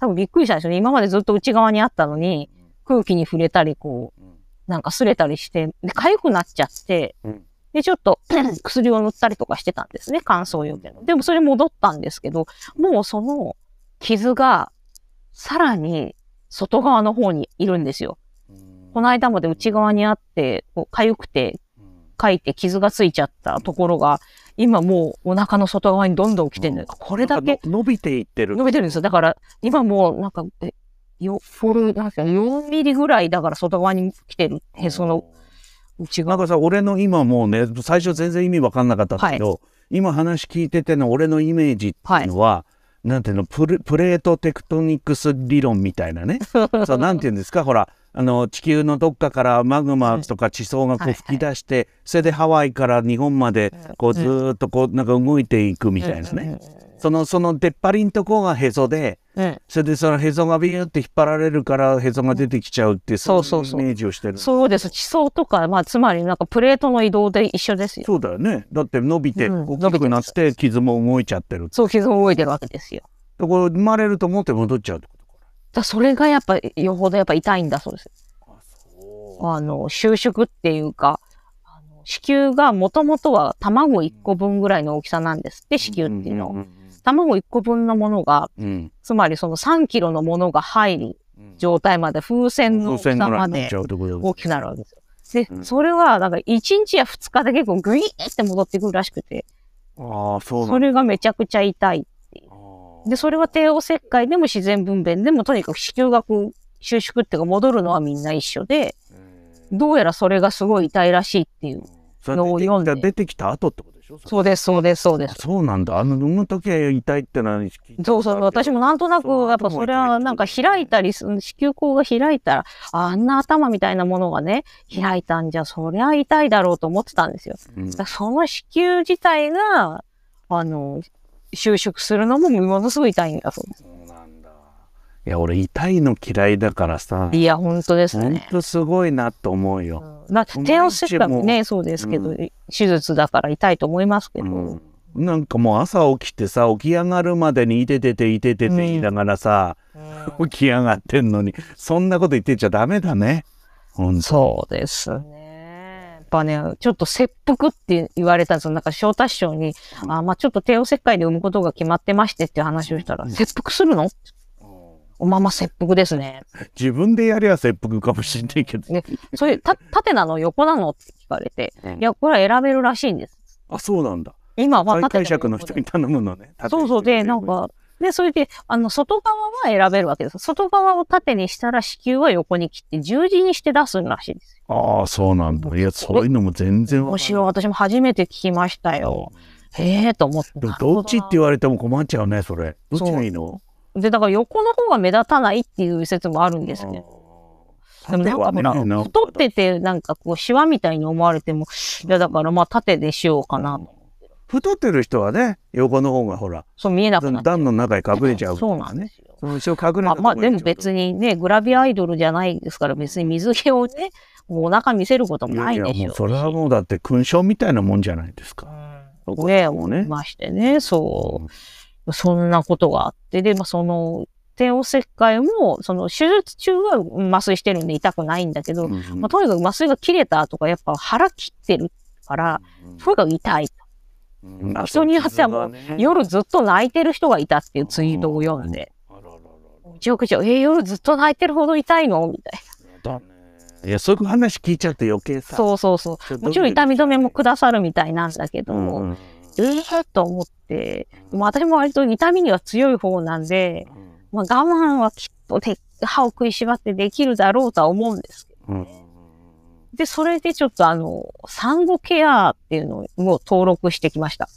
多分びっくりしたんでしょうね。今までずっと内側にあったのに、空気に触れたり、こう、なんか擦れたりして、で、痒くなっちゃって、うんで、ちょっと [CLEARS THROAT] 薬を塗ったりとかしてたんですね。乾燥よけの。でもそれ戻ったんですけど、もうその傷がさらに外側の方にいるんですよ。この間まで内側にあって、こう痒くて、かいて傷がついちゃったところが、今もうお腹の外側にどんどん来てるのよ。これだけ伸びていってる。伸びてるんですよ。だから、今もうなんか、え、よ、これ、なんすか、4ミリぐらいだから外側に来てる。へその内側。なんかさ、俺の今もうね、最初全然意味わかんなかったんだけど、今話聞いてての俺のイメージっていうのは、なんていうのプレ、プレートテクトニクス理論みたいなね。[LAUGHS] そう、なんていうんですか、ほら、あの、地球のどっかからマグマとか地層がこはいう吹き出して、それでハワイから日本まで、こうずーっとこう、なんか動いていくみたいなね。その、その出っ張りんとこがへそで、うん。うん。それでそのへそがビューって引っ張られるからへそが出てきちゃうってそうそうそういイメージをしてる。そうです。地層とか、まあ、つまりなんかプレートの移動で一緒ですよ。そうだよね。だって伸びてうん大きくなって傷も動いちゃってる。そう、傷が動いてるわけですよ。でこれ生まれると思って戻っちゃうってことか。だそれがやっぱ、よほどやっぱ痛いんだそうです。あの、収縮っていうか、子宮がもともとは卵1個分ぐらいの大きさなんですって、子宮っていうの。んん卵1個分のものが、うん。つまりその3キロのものが入るうん。状態まで、風船の大きさまで大きくなるわけですよ。で、うん。それは、なんか1日や2日で結構グイーって戻ってくるらしくて、ああ、そうそれがめちゃくちゃ痛い。あー。で、それは帝王切開でも自然分娩でもとにかく子宮がこう収縮っていうか戻るのはみんな一緒で、どうやらそれがすごい痛いらしいっていう。のを読んで。出てきた後ってことでしょそうです、そうです、そうです。そうなんだ。あの、産む時は痛いってのはそうそう、私もなんとなく、やっぱそれはなんか開いたりする、子宮口が開いたら、あんな頭みたいなものがね、開いたんじゃ、そりゃ痛いだろうと思ってたんですよ。うんその子宮自体が、あの、収縮するのもものすごい痛いんだそうです。いや、俺痛いの嫌いだからさ、いや、本当ですね。とすごいなと思うよ。うん。まあ、帝王切開も。ね、そうですけど、う手術だから痛いと思いますけど、うん。なんかもう朝起きてさ起き上がるまでにいててていててて言いながらさ、起き上がってんのにそんなこと言ってちゃダメだね。そうです。ね。やっぱね、ちょっと切腹って言われたんですよ。なんか翔太師匠に、あまあちょっと帝王切開で産むことが決まってましてっていう話をしたら、うん。切腹するの？おまま切腹ですね。[LAUGHS] 自分でやりゃ切腹かもしんないけど。ねそういう、た、縦なの横なのって聞かれて、うんいや、これは選べるらしいんです。あそうなんだ。今は縦解釈の人に頼むのね。そうそう。で、なんか、で、それで、あの、外側は選べるわけです。外側を縦にしたら子宮は横に切って十字にして出すらしいですよ。ああそうなんだ。いやそういうのも全然面白い。私も初めて聞きましたよ。へえと思って。どっちって言われても困っちゃうねそれ。どっちがいいの？で、だから横の方が目立たないっていう説もあるんですけど。でもなんか太っててなんかこうシワみたいに思われても、いやだからまあ縦でしようかなと。太ってる人はね横の方がほらそう見えなくなっちゃう。段の中に隠れちゃうかそう。なんですよ。後ろ隠れまあ、まあでも別にね、グラビアアイドルじゃないですから別に水着をね、もうお腹見せることもいやいやないでしょもうそれはもうだって勲章みたいなもんじゃないですか。ね、もね。ましてね、そう。そんなことがあって、で、まあその、帝王切開も、その手術中は麻酔してるんで痛くないんだけど、うんまあ、とにかく麻酔が切れたとか、やっぱ腹切ってるから、とにかく痛い。うん。人によってはもう夜ずっと泣いてる人がいたっていうツイートを読んで、あらららら。めちゃくちゃ、えー夜ずっと泣いてるほど痛いの？みたいだね。いやそういう話聞いちゃって余計な。さ。そうそうそう。もちろん痛み止めもくださるみたいなんだけど、うんうんえーと思って、でも私も割と痛みには強い方なんで、まあ、我慢はきっとで歯を食いしばってできるだろうとは思うんですけど。うん。で、それでちょっとあの、産後ケアっていうのを登録してきました。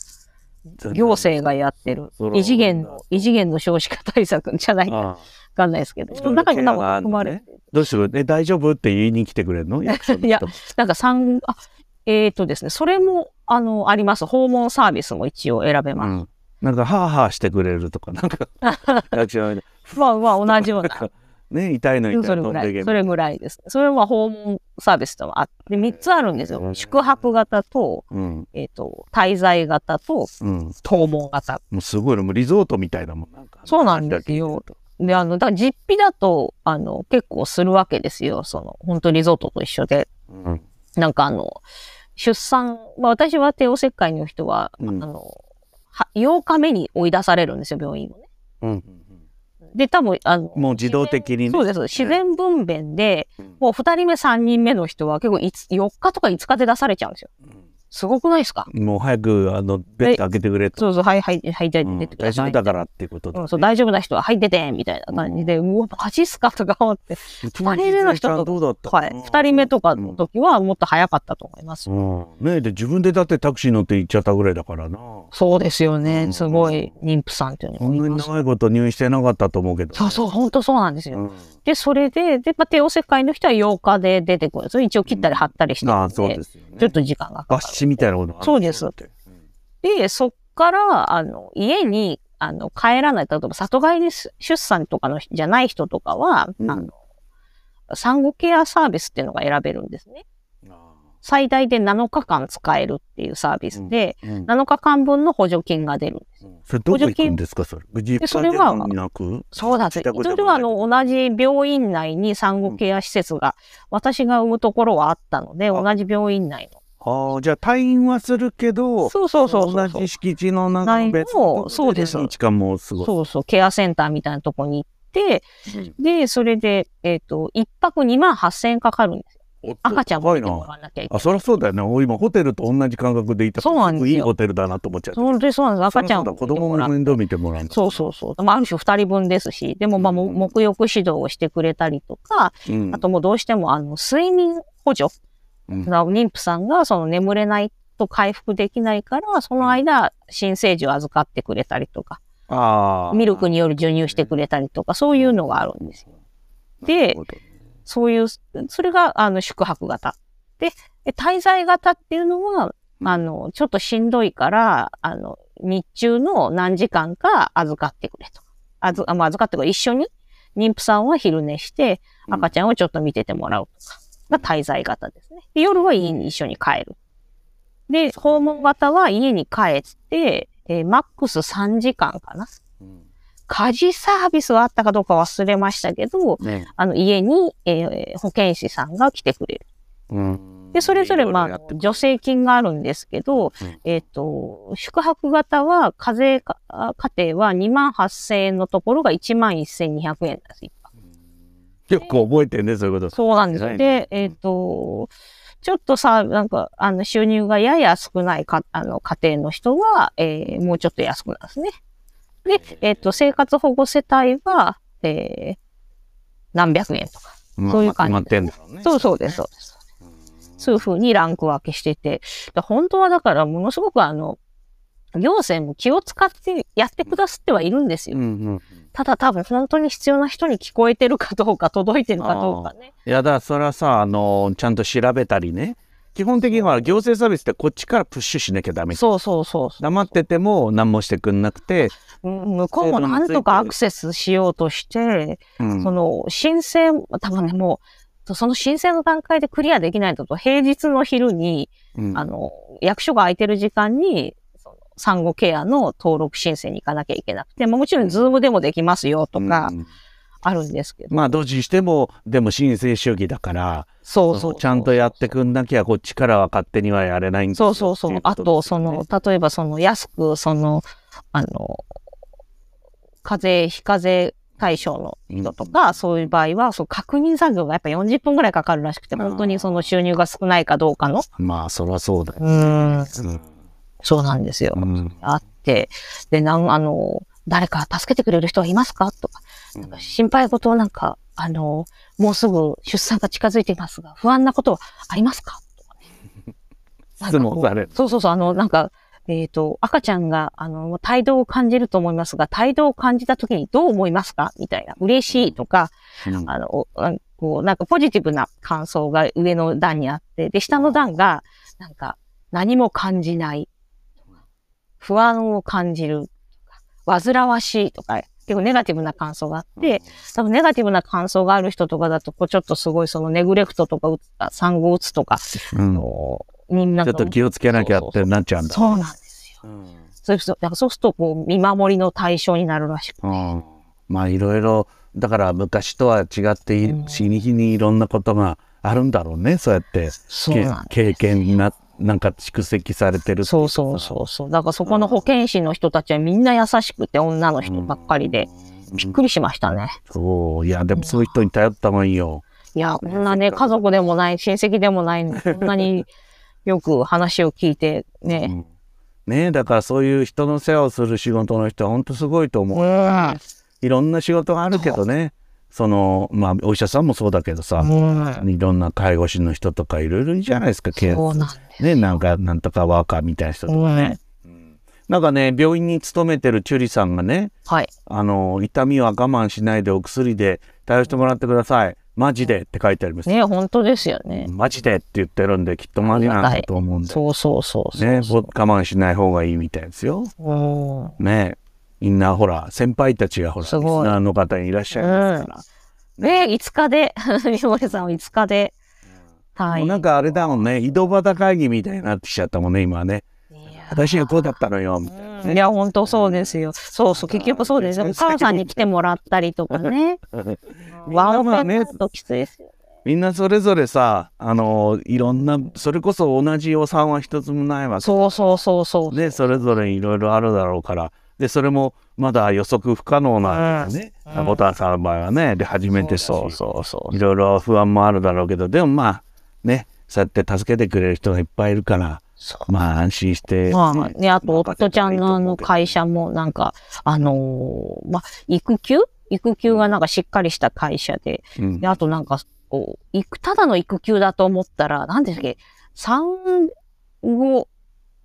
行政がやってる。異次元の、異次元の少子化対策じゃない。かわあ。あかんないですけど、その中になんか含まれ。どうするえ大丈夫？って言いに来てくれるの？[LAUGHS] いやなんか産、あ、えっ、とですね、それも、あの、あります。訪問サービスも一応選べまうんなんかハーハーしてくれるとかなんか [LAUGHS] 役所のす。まあまあ同じような。[LAUGHS] ね痛いの痛いそれぐらい、飛んでけそれぐらいです。それは訪問サービスとあって、3つあるんですよ。宿泊型と、うんえっ、と、滞在型と、うん訪問型。もうすごいのもうリゾートみたいなもんなんかそうなんですよ。で、あの、だから実費だと、あの、結構するわけですよ。その、本当リゾートと一緒で。うんなんかあの、出産、まあ私は帝王切開の人は、うん。あの、は8日目に追い出されるんですよ、病院をね。うん。で、多分、あの、もう自動的にね。そうです。自然分娩で、うん。もう2人目、3人目の人は結構いつ4日とか5日で出されちゃうんですよ。すごくないですか？もう早くあのベッド開けてくれと、そうそう、はい、はい、はい、出うんてください。大丈夫だからっていうことで、うん、そう、大丈夫な人は、はい、出てみたいな感じで、うわ、マジっすかとか思って。二人目の人とどうだった？はい。二人目とかの時はもっと早かったと思います。うん、ねえで自分でだってタクシー乗って行っちゃったぐらいだからなそうですようね。んすごい妊婦さんっていうのそんなに。長いこと入院してなかったと思うけどそうそう、本当そうなんですよ。うんで、それで、で、まあ、帝王切開の人は8日で出てくるんですよ。一応切ったり貼ったりしてるんああそうで、ですよねちょっと時間がかか抜歯みたいなことそうです。で、そっから、あの、家に、あの、帰らない、例えば里帰り出産とかのじゃない人とかは、うん。あの、産後ケアサービスっていうのが選べるんですね。最大で7日間使えるっていうサービスで、あうん。7日間分の補助金が出るんです。それどこ行くんですか？それ？それはそうなんです。よ。自宅でもそれはあの、同じ病院内に産後ケア施設が、私が産むところはあったので、あ。同じ病院内の。ああじゃあ退院はするけどそうそうそうそう。同じ敷地の中の別そうです何日間も過ごすそうそう、ケアセンターみたいなとこに行って、で、それで、えっ、と、一泊2万8000円かかるんですよ。赤ちゃんも見てもらわなきゃいけない。あそりゃそうだよね俺今ホテルと同じ感覚でいたそうなんですよいいホテルだなと思っちゃって本当にそうなんです。赤ちゃんそりゃそうだ子供の面倒見てもらうそうそうそう。まあ、ある種二人分ですし、でもまあ、もうん沐浴指導をしてくれたりとか、うんあともうどうしてもあの、睡眠補助。うん妊婦さんがその眠れないと回復できないから、その間、新生児を預かってくれたりとか、ミルクによる授乳してくれたりとか、そういうのがあるんですよ。でそういう、それが、あの、宿泊型。で、で滞在型っていうのは、うんあの、ちょっとしんどいから、あの、日中の何時間か預かってくれと。あず、あまあ、預かってくれ。一緒に、妊婦さんは昼寝して、うん赤ちゃんをちょっと見ててもらうとか、が滞在型ですね。で夜は家に一緒に帰る。で、訪問型は家に帰って、えーマックス3時間かな。うん家事サービスはあったかどうか忘れましたけど、ねあの、家に、えー保健師さんが来てくれる。うんで、それぞれ、まあ助成金があるんですけど、うんえっ、と、宿泊型は、課税か家庭は2万8000円のところが1万1200円です。よく覚えてんねそういうこと。そうなんです。で、えっ、と、ちょっとさ、なんか、あの、収入がやや少ないか、あの、家庭の人は、えーもうちょっと安くなるんですね。で、えっ、と、生活保護世帯は、えー何百円とか。まあそういう感じね。そうそうです、そうです。そういうふうにランク分けしてて、で本当はだからものすごくあの、行政も気を使ってやってくださってはいるんですよ。うんうんただ多分本当に必要な人に聞こえてるかどうか、届いてるかどうかね。いやだそれはさあのちゃんと調べたりね基本的には行政サービスってこっちからプッシュしなきゃダメそうそうそうそう。黙ってても何もしてくんなくて、うん向こうもなんとかアクセスしようとして、うんその申請、多分ね、もう、その申請の段階でクリアできないと、平日の昼に、うんあの、役所が空いてる時間に、産後ケアの登録申請に行かなきゃいけなくて、まあもちろんズームでもできますよとかうんあるんですけど、まあどっちにしてもでも申請主義だからそうそうちゃんとやってくんなきゃこっちからは勝手にはやれないんですよ。そうそうそう。あと、その、例えばその安く、その、あの、課税、非課税対象の人とか、そういう場合は、そう確認作業がやっぱ40分ぐらいかかるらしくて、本当にその収入が少ないかどうかの。まあそりゃそうだよ、うん。うんそうなんですよ。うん。あって、で、なん、あの、誰か助けてくれる人はいますか？とか、なんか心配事をなんか、あの、もうすぐ出産が近づいていますが、不安なことはありますか？とかね。[LAUGHS] 質問される。そうそうそう、あの、なんか、えっ、と、赤ちゃんが、あの、態度を感じると思いますが、態度を感じたときにどう思いますか？みたいな。嬉しいとか、うん。あの、こう、なんかポジティブな感想が上の段にあって、で、下の段が、なんか、何も感じない。不安を感じる。とか。煩わしいとか、結構ネガティブな感想があって、多分ネガティブな感想がある人とかだと、こうちょっとすごいそのネグレクトとか産後うつとか、うん。のになんかちょっと気をつけなきゃってなっちゃうんだ。そうなんですよ。うんそうそうだからそうすると、こう、見守りの対象になるらしく。うん。まあいろいろだから昔とは違って日に日にいろんなことがあるんだろうねそうやって。けそうなん経験ななんか蓄積されてるそうそうそうそう。だからそこの保健師の人たちはみんな優しくて女の人ばっかりで、びっくりしましたね。そういやでもそういう人に頼った方がいいよ。いや、こんなね、家族でもない、親戚でもないこんなによく話を聞いてね。うんねだからそういう人の世話をする仕事の人は本当すごいと思う。うん。いろんな仕事があるけどねそのまあお医者さんもそうだけどさ、うん。いろんな介護士の人とかいろいろいいじゃないですかケアそうなん。ねなんかなんとかワーカーみたいな人とかね。なんかね病院に勤めてるチュリさんがねはい。あの痛みは我慢しないでお薬で対応してもらってくださいマジでって書いてあります、ね、本当ですよね。マジでって言ってるんできっとマジなんだと思うんでそうそうそうそう。ねぼ我慢しない方がいいみたいですようん。ねみんなほら先輩たちがほらリスナーの方にいらっしゃいますから、ね、5日で、みもれさんは5日で。退院。もうなんかあれだもんね。井戸端会議みたいになってきちゃったもんね今ね。私がこうだったのよみたいなうん。いや、本当そうですよ。そうそう、結局そうです。よ。お母さんに来てもらったりとかね。ワンオペだときついですよ。みんなそれぞれさあのいろんなそれこそ同じ予算は一つもないわけ。そうそうそうそう。ねそれぞれいろいろあるだろうからでそれもまだ予測不可能なね、うん。ボタンさんの場合はねで初めてそうし。そうそう。いろいろ不安もあるだろうけどでもまあねそうやって助けてくれる人がいっぱいいるから。まあ安心して、まあ、ね、あと、夫ちゃんの会社もなんか、あのーまあ、育休？育休がなんかしっかりした会社で、うん。で、あとなんか、こう、育ただの育休だと思ったら、なんでしたっけ、産後、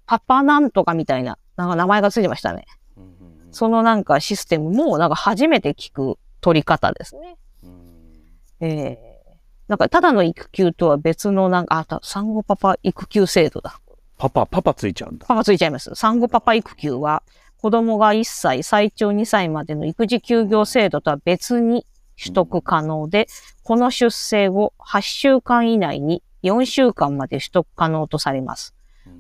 パパなんとかみたいな、なんか名前がついてましたね。そのなんかシステムも、なんか初めて聞く取り方ですね。ええなんか、ただの育休とは別のなんか、あ、た産後パパ育休制度だ。パパパパついちゃうんだパパついちゃいます。産後パパ育休は、子供が1歳、最長2歳までの育児休業制度とは別に取得可能で、この出生後8週間以内に4週間まで取得可能とされます。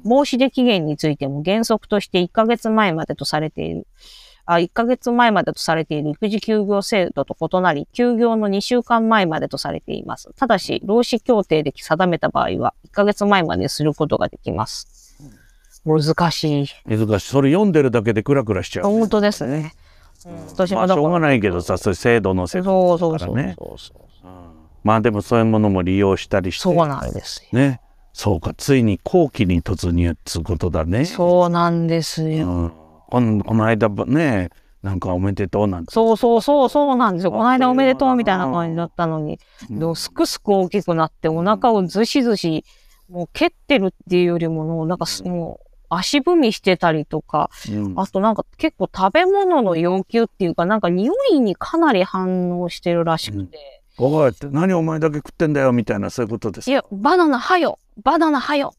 申し出期限についても原則として1ヶ月前までとされている、あ、1ヶ月前までとされている育児休業制度と異なり、休業の2週間前までとされています。ただし、労使協定で定めた場合は、1ヶ月前まですることができます。難しい。難しいそれ読んでるだけでクラクラしちゃう、本当ですね。私まあ、もだからしょうがないけどさそういう制度のせそうそうそうだからねそうそう。まあでもそういうものも利用したりしてそうなんですよ。ねそうかついに後期に突入っつうことだねそうなんですうよ。ん、このこの間ばねなんかおめでとうなんて。そうそうそうそうなんですよ。この間おめでとうみたいな感じだったのに、でもすくすく大きくなってお腹をずしずし、もう蹴ってるっていうよりも、なんかすもう足踏みしてたりとか、うん。あとなんか結構食べ物の要求っていうか、なんか匂いにかなり反応してるらしくて、おいって何お前だけ食ってんだよみたいなそういうことですいや、バナナはよ。バナナはよ。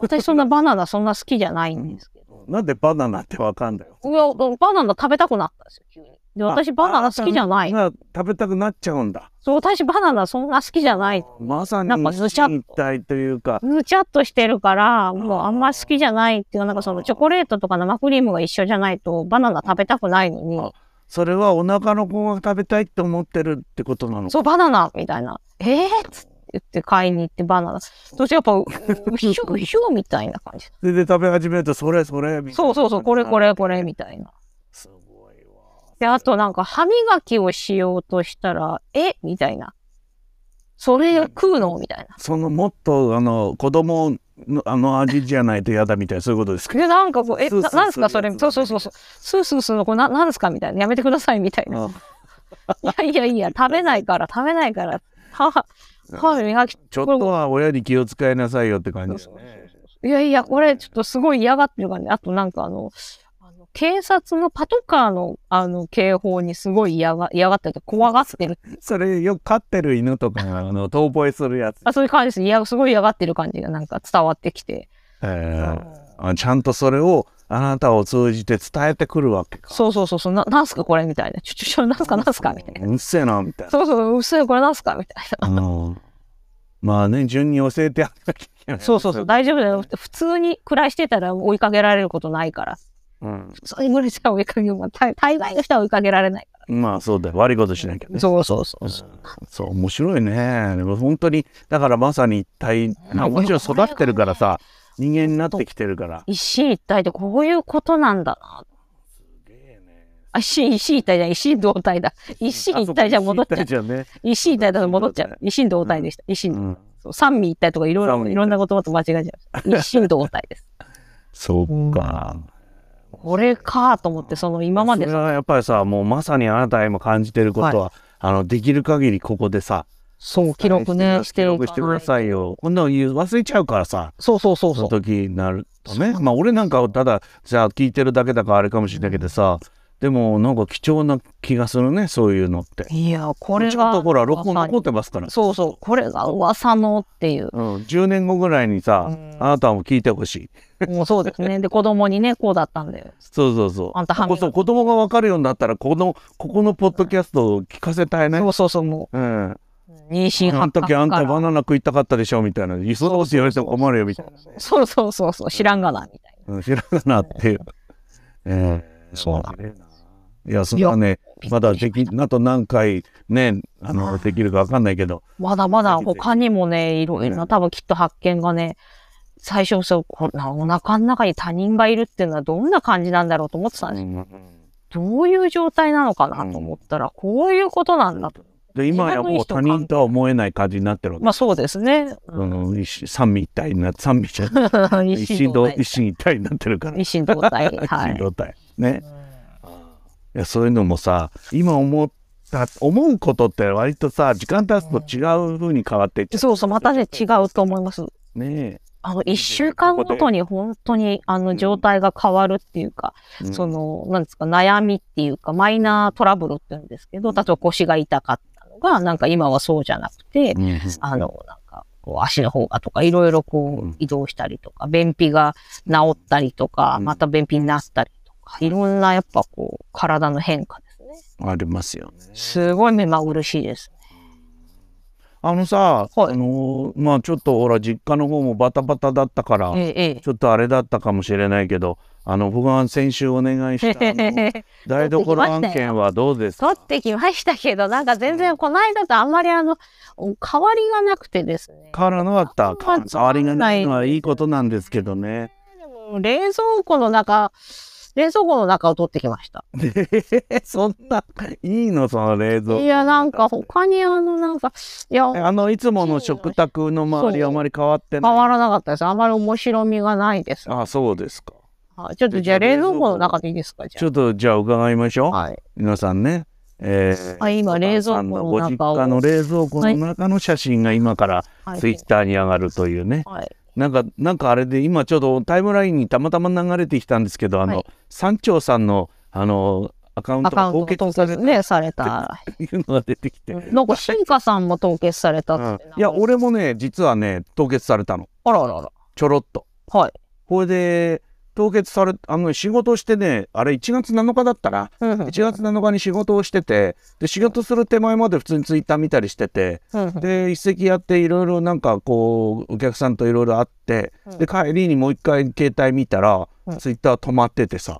私そんなバナナそんな好きじゃないんですけど。なんでバナナってわかんだよいや、バナナ食べたくなったんですよ、急に。で、私バナナ好きじゃない。が食べたくなっちゃうんだそう、私バナナそんな好きじゃない。まさになんかずちゃっとというかぬちゃっとしてるから、もうあんま好きじゃないっていうか、なんかそのチョコレートとか生クリームが一緒じゃないとバナナ食べたくないのにあ、それはお腹の子が食べたいって思ってるってことなのそう、バナナみたいな。えー、っつって言って買いに行ってバナナ。そしてやっぱ、[LAUGHS] ひゅうひゅうみたいな感じ。それで食べ始めるとそれそれみたいなそうそうそう、これこれこれみたいな。すごいわで、あとなんか歯磨きをしようとしたら、え？みたいな。それ食うの？みたいな。そのもっとあの子供のあの味じゃないと嫌だみたいなそういうことですか？で、なんかこう、え、ななんすかそれ？そうそうそうそう。スースーするの？これな、なんですか？みたいな。やめてくださいみたいな。あ [LAUGHS] いやいやいや、食べないから、食べないから。歯、歯磨き、ちょっとは親に気を使いなさいよって感じですね。いやいや、これちょっとすごい嫌がってるからね。あとなんかあの、あの警察のパトカーのあの警報にすごい嫌が嫌がってて怖がってる。それよく飼ってる犬とかがあの遠吠えするやつ。あそういう感じです。いや、すごい嫌がってる感じがなんか伝わってきて。えーあちゃんとそれをあなたを通じて伝えてくるわけか。そうそうそうそう、ななんすかこれみたいな。ちょちょちょ、なんすかなんすか？みたいな。うっせえなみたいな。そうそう、うっせえこれなんすか？みたいな。あのまあね順に教えてあげなきゃいけない。そうそうそう、大丈夫だよ。普通に暮らしてたら追いかけられることないから。うん普通に暮らしたら追いかける。まあ大大概の人は追いかけられないから。まあそうだよ悪いことしなきゃねそうそうそうそう。そう面白いねでも本当にだからまさに一体まあもちろん育ってるからさ人間になってきてるから一進一退ってこういうことなんだな。あ、一進一進一退じゃん。一進同体だ。一進一退じゃ戻っちゃう。じゃね一進一退だと戻っちゃう。一進同体でした。一進、うんそう三味一体とかいろいろ、いろんな言葉と間違えちゃいました。一進同体です。そうかこれかと思って、その今までそれはやっぱりさもうまさにあなた今感じてることは、あのできる限りここでさそう、記録ね、してお記録してくださいよこんなの言う忘れちゃうからさ。そうそうそうそう。その時になるとね。まあ俺なんかはただじゃあ聞いてるだけだからあれかもしれないけどさ。でもなんか貴重な気がするねそういうのって。いや、これちゃんが。とほら録音残ってますから、そうそう、これが噂のっていう。うん、10年後ぐらいにさ、うん。あなたも聞いてほしい。もうそうですね。で、子供にね、こうだったんだよ。そうそうそう。あんた歯磨きこそ子供が分かるようになったらこのここのポッドキャストを聞かせたいね。そうそうそう、もう。ん。う、妊娠あの時あんたバナナ食いたかったでしょみたいな。そんなこと言われても困るよみたいな。そうそうそうそう、知らんがな、みたいうん、知らんなっていう。ええそうな面白いないや、そんなね、な。まだでき、あと何回ね、あの、できるかわかんないけど。まだまだ他にもね、いろいろな、多分きっと発見がね、最初そう、こんなお腹の中に他人がいるっていうのはどんな感じなんだろうと思ってたんですよ。どういう状態なのかなと思ったら、こういうことなんだと。で、今やもう他人とは思えない感じになってるわけ。まあそうですね。その一心三位一体になって、三位じゃない一 [LAUGHS] 一心同一心一体になってるから。一心同体。一はい。心同体。ね。いや、そういうのもさ、今思った、思うことって割とさ、時間経つと違う風に変わっていっちゃそうそう、またね、違うと思います。う。ねあの、一週間ごとに本当に、あの、状態が変わるっていうか、え。うんその、なんですか、悩みっていうか、マイナートラブルって言うんですけど、例えば腰が痛かっが、なんか今はそうじゃなくて、うんあの、なんか、こう足の方がとか、いろいろこう移動したりとか、便秘が治ったりとか、うんまた便秘になったりとか、いろんなやっぱこう、体の変化ですね。ありますよね。すごい目まぐるしいです。あのさ、はいあのーまあちょっとほら実家の方もバタバタだったから、ええ、えちょっとあれだったかもしれないけど、あの僕が先週お願いした。[LAUGHS] 台所案件はどうですか？取ってきましたけど、なんか全然この間とあんまりあの、変わりがなくてですね。変わらなかった。変わりがないのはいいことなんですけどね。冷蔵庫の中、冷蔵庫の中を取ってきました。[LAUGHS] そんないいのその冷蔵庫いや、なんか他にあの、なんか、いや、あのいつもの食卓の周りはあまり変わってない？変わらなかったです。あまり面白みがないです。あそうですか。はいちょっとじゃあ冷蔵庫の中でいいですか？じゃちょっとじゃあ伺いましょう。あ。はい。皆さんね。えーはい今冷蔵庫のご実家の冷蔵庫の中の写真が今からはい。ツイッターに上がるというね。はい。なんか、なんかあれで今ちょうどタイムラインにたまたま流れてきたんですけど、あの、はい山頂さんの、あの、アカウンアトが凍結されたね、された。というのが出てきて。なんか、シンカさんも凍結されたうんって。いや、俺もね、実はね、凍結されたの。あらあらあら。ちょろっと。はい。これで、凍結され、あの、仕事をしてね、あれ1月7日だったな。うんうん1月7日に仕事をしてて、で、仕事する手前まで普通にツイッター見たりしてて、うんうん。で、一席やっていろいろなんかこう、お客さんといろいろ会って、うん。で、帰りにもう一回携帯見たら、うん。ツイッター止まっててさ。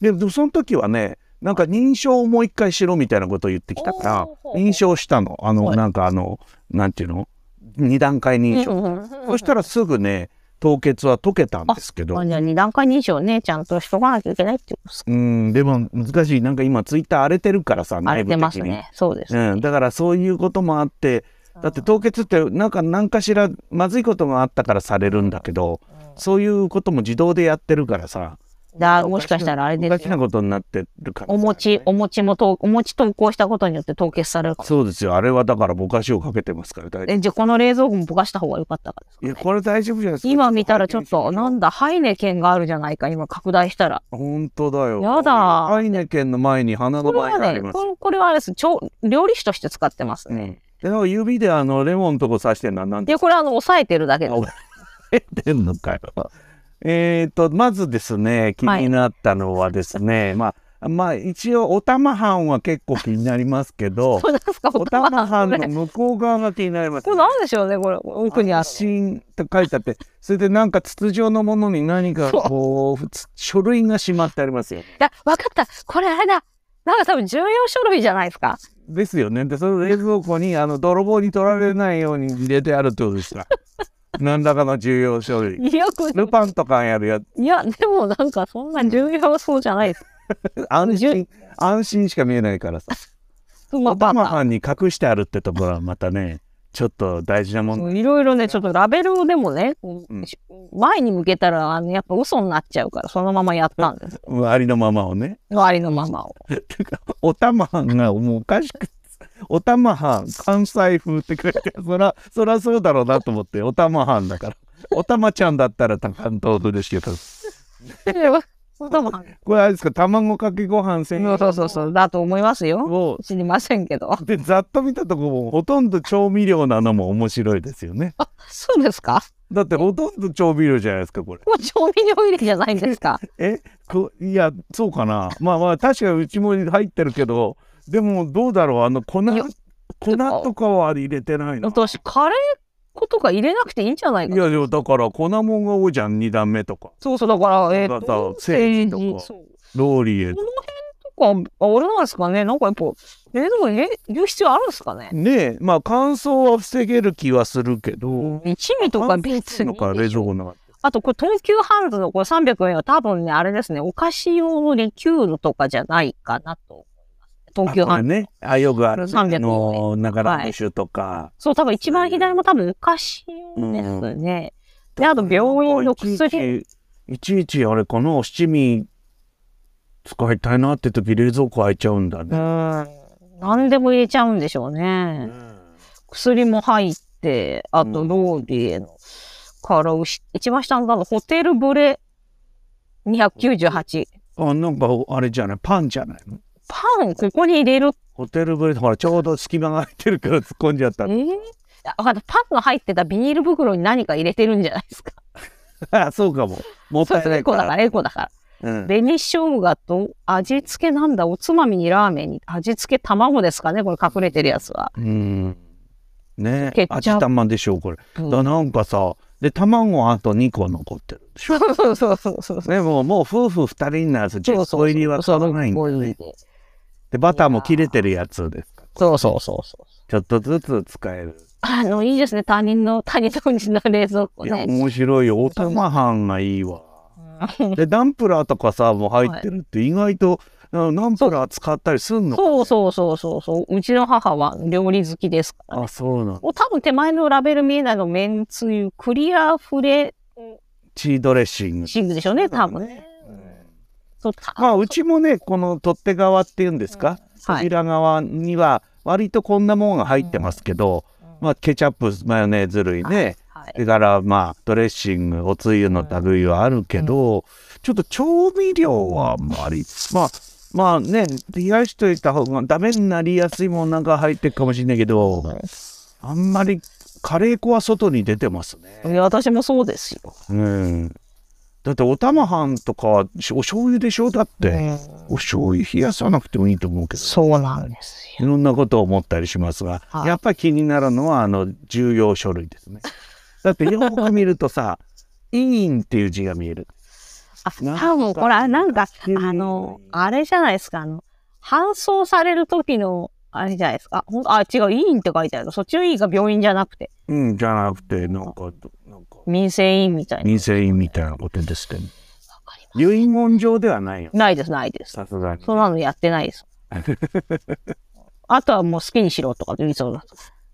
で、でもその時はね、なんか認証をもう一回しろみたいなことを言ってきたから認証したの。あの、はい。なんかあの、なんていうの？二段階認証。そしたらすぐね、凍結は解けたんですけどあ、じゃあ二段階認証ね、ちゃんとしとかなきゃいけないってことですか。うん、でも難しい。なんか今ツイッター荒れてるからさ、荒れてます。ね。そうです。うん、だからそういうこともあって、だって凍結ってなんか何かしらまずいことがあったからされるんだけど、そういうことも自動でやってるからさ、だもしかしたらあれおですよ。かしなことになってるからさお餅、お餅もと、お餅投稿したことによって凍結されるかも。そうですよ。あれはだからぼかしをかけてますから大。え、じゃあこの冷蔵庫もぼかした方が良かったからですかいや、これ大丈夫じゃないですか。今見たらちょっと、ななんだ、ハイネケンがあるじゃないか、今拡大したら。本当だよ。やだハイネケンの前に花の前があります。これこれはあれです。調料理酒として使ってますね。うん。指であのレモンのとこ刺してるのは何で、これあの、押さえてるだけです。出てんのかよ。えっと、まずですね、気になったのはですね、[LAUGHS] まあ、まあ、一応、お玉藩は結構気になりますけどこ、れなんですかお玉藩これの向こう側が気になります、これなんでしょうね、これ。奥にある。信と書いてあって、それでなんか筒状のものに何かこう、つ書類がしまってありますよね。いや、わかった。これあれだ。なんか多分重要書類じゃないですか。ですよね。で、その冷蔵庫に、あの、泥棒に取られないように入れてあるってことですか。[LAUGHS] [LAUGHS] 何らかの重要書類。ルパンとかやるやつ、いや、でもなんかそんな重要そうじゃないです。[LAUGHS] 安心、安心しか見えないからさ。[LAUGHS] まあ、バマハンに隠してあるってところはまたね、ちょっと大事なもん。いろいろね、ちょっとラベルでもね、こううん前に向けたら、あの、やっぱ嘘になっちゃうから、そのままやったんです。ありのままをね。ありのままを。てか、おたまがもうおかしくて、おたまはん、関西風って書いてそら、そらそうだろうなと思って、おたまはんだから。おたまちゃんだったら関東風ですけど。これあれですか、卵かけご飯専用そうそうそう、だと思いますよ。を、知りませんけど。で、ざっと見たとこも、ほとんど調味料なのも面白いですよね。そうですか？だって、ほとんど調味料じゃないですか、これ。これ調味料入れじゃないんですか？え？こいや、そうかな。まあまあ、確かにうちも入ってるけど、でも、どうだろう、あの、粉、粉とかは入れてないの？私、カレー粉とか入れなくていいんじゃないかいや、でもだから、粉もんが多いじゃん、2段目とか。そうそう、だから、えっ、だかとら、セージとか。ローリエこ。の辺とか、あれなんですかね。なんかやっぱ、冷蔵庫に入れる必要あるんですかね？ねえ、まあ、乾燥は防げる気はするけど、一味とか別に冷蔵庫の中あと、これ、東急ハンズのこれ300円は多分ね、あれですね、お菓子用のリキュールとかじゃないかなと。東急ハンズ。あね、あ、よくある、ね。300あの、長らム酒とか。そう、多分一番左も多分お菓子用ですね。で、あと病院の薬。ち、いちいちあれかな、七味使いたいなって時、冷蔵庫開いちゃうんだうね。ん。何でも入れちゃうんでしょうね。薬も入って、あと、ローリエの、から、一番下の段のホテルブレ298。あ、なんか、あれじゃない、パンじゃないの？パン、ここに入れる。ホテルブレほら、ちょうど隙間が空いてるから突っ込んじゃったえ。ー、あわかった。パンの入ってたビニール袋に何か入れてるんじゃないですか。あ、[LAUGHS] そうかも。もったいないから。エコだから、エコだから。うん紅生姜と味付けなんだ、おつまみにラーメンに味付け卵ですかね、これ隠れてるやつは。うん。ねケチャップ味玉でしょ、これ。うんだなんかさ、で、卵あと2個残ってるでしょ。そうそうそうそう。でも、もう夫婦2人になると10個入りは買わないんだそうね。で、バターも切れてるやつですか？そうそうそうそう。ちょっとずつ使える。あの、いいですね。他人の、他人のうちの冷蔵庫いや、ね。面白いよ。おたまはんがいいわ。で、ナンプラーとかさ、もう入ってるって意外と、あナンプラー使ったりすんの？そうそうそうそうそう。うちの母は料理好きですから。あ、そうなの。お多分手前のラベル見えないの、めんつゆ、クリアフレチードレッシング。シングでしょうね、多分ね。まあ、うちもね、この取っ手側っていうんですか、はい。扉側には割とこんなもんが入ってますけど、まあケチャップマヨネーズ類ね、はいそれからまあドレッシングおつゆの類はあるけど、ちょっと調味料はあんまりまあまあね冷やしといた方がダメになりやすいもんなんか入ってるかもしれないけど、あんまりカレー粉は外に出てますね。私もそうですよ。うん、だっておたまはんとかお醤油でしょ？だって、お醤油冷やさなくてもいいと思うけど。そうなんですよ。いろんなことを思ったりしますが、はいやっぱり気になるのはあの重要書類ですね。[LAUGHS] だってよく見るとさ、委員っていう字が見える。あ、多分これ、なんか、あの、あれじゃないですか、あの、搬送される時の、あれじゃないですか。ほんあ、違う、医院って書いてある。そっちの医院が病院じゃなくて、うん、じゃなくて、なんか、なんか、民生委員みたいな。民生委員みたいなことですね。わかりま遺言状ではないよ。すないです、ないです。さすがに。そんなのやってないです。あとはもう好きにしろとか言いそうだ。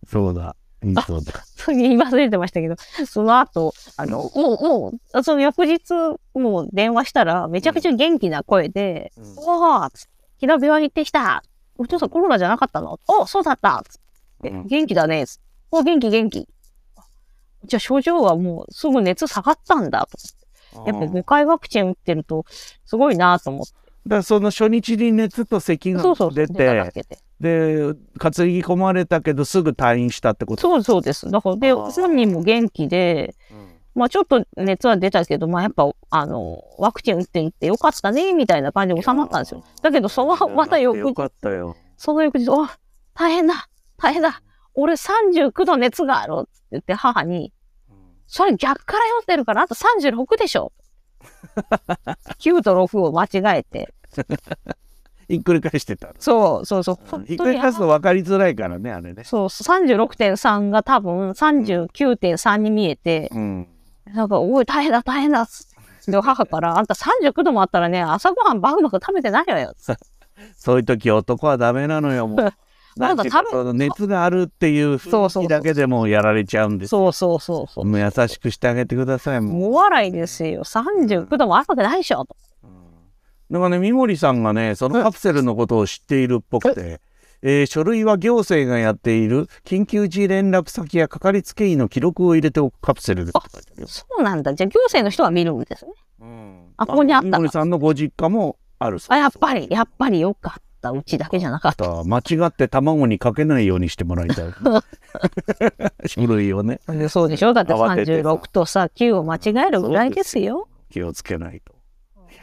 そうだ。いいそうだ。言い忘れてましたけど、その後、あの、もう、もう、その翌日、もう電話したら、めちゃくちゃ元気な声で、うんおー昨日病院行ってきたお父さんコロナじゃなかったの？おそうだったつ元気だねつってお元気元気。じゃあ症状はもうすぐ熱下がったんだと。やっぱ5回ワクチン打ってると、すごいなと思って。だからその初日に熱と咳がそうそう。出でで、担ぎ込まれたけどすぐ退院したってこと？そうそうです。だから、で、本人も元気で、まあちょっと熱は出たけど、まあやっぱ、あの、ワクチン打っていってよかったね、みたいな感じで収まったんですよ。だけど、その、また翌よ日、かったよ。その翌日、お大変だ大変だ俺39度熱があるって言って母に、それ逆から読んでるから、あと36でしょ [LAUGHS] ?9 と6を間違えて。[LAUGHS] ひっくり返してた。そうそうそう。ひっくり返すと分かりづらいからね、あれね。そう、36.3が多分39.3に見えて、うん。なんか、おい、大変だ、大変だっつって。で、母から、あんた39度もあったらね、朝ごはんバクバク食べてないわよ。[LAUGHS] そういう時男はダメなのよ、もう。なんか多分熱があるっていう雰囲気だけでもうやられちゃうんです。そうそうそうそう。もう優しくしてあげてください、もう。大笑いですよ。39度もあるわけないでしょ。となんかね、三森さんがね、そのカプセルのことを知っているっぽくて、え？ー書類は行政がやっている緊急時連絡先やかかりつけ医の記録を入れておくカプセルです。そうなんだ。じゃあ行政の人は見るんですね。うんあここにあった三森さんのご実家もあるそうあ、やっぱり、やっぱりよかった。うちだけじゃなかった。間違って卵にかけないようにしてもらいたい。[LAUGHS] 書類をね、[LAUGHS] でそうでしょ？だって慌ててさ36とさ、9を間違えるぐらいですよ。気をつけないと。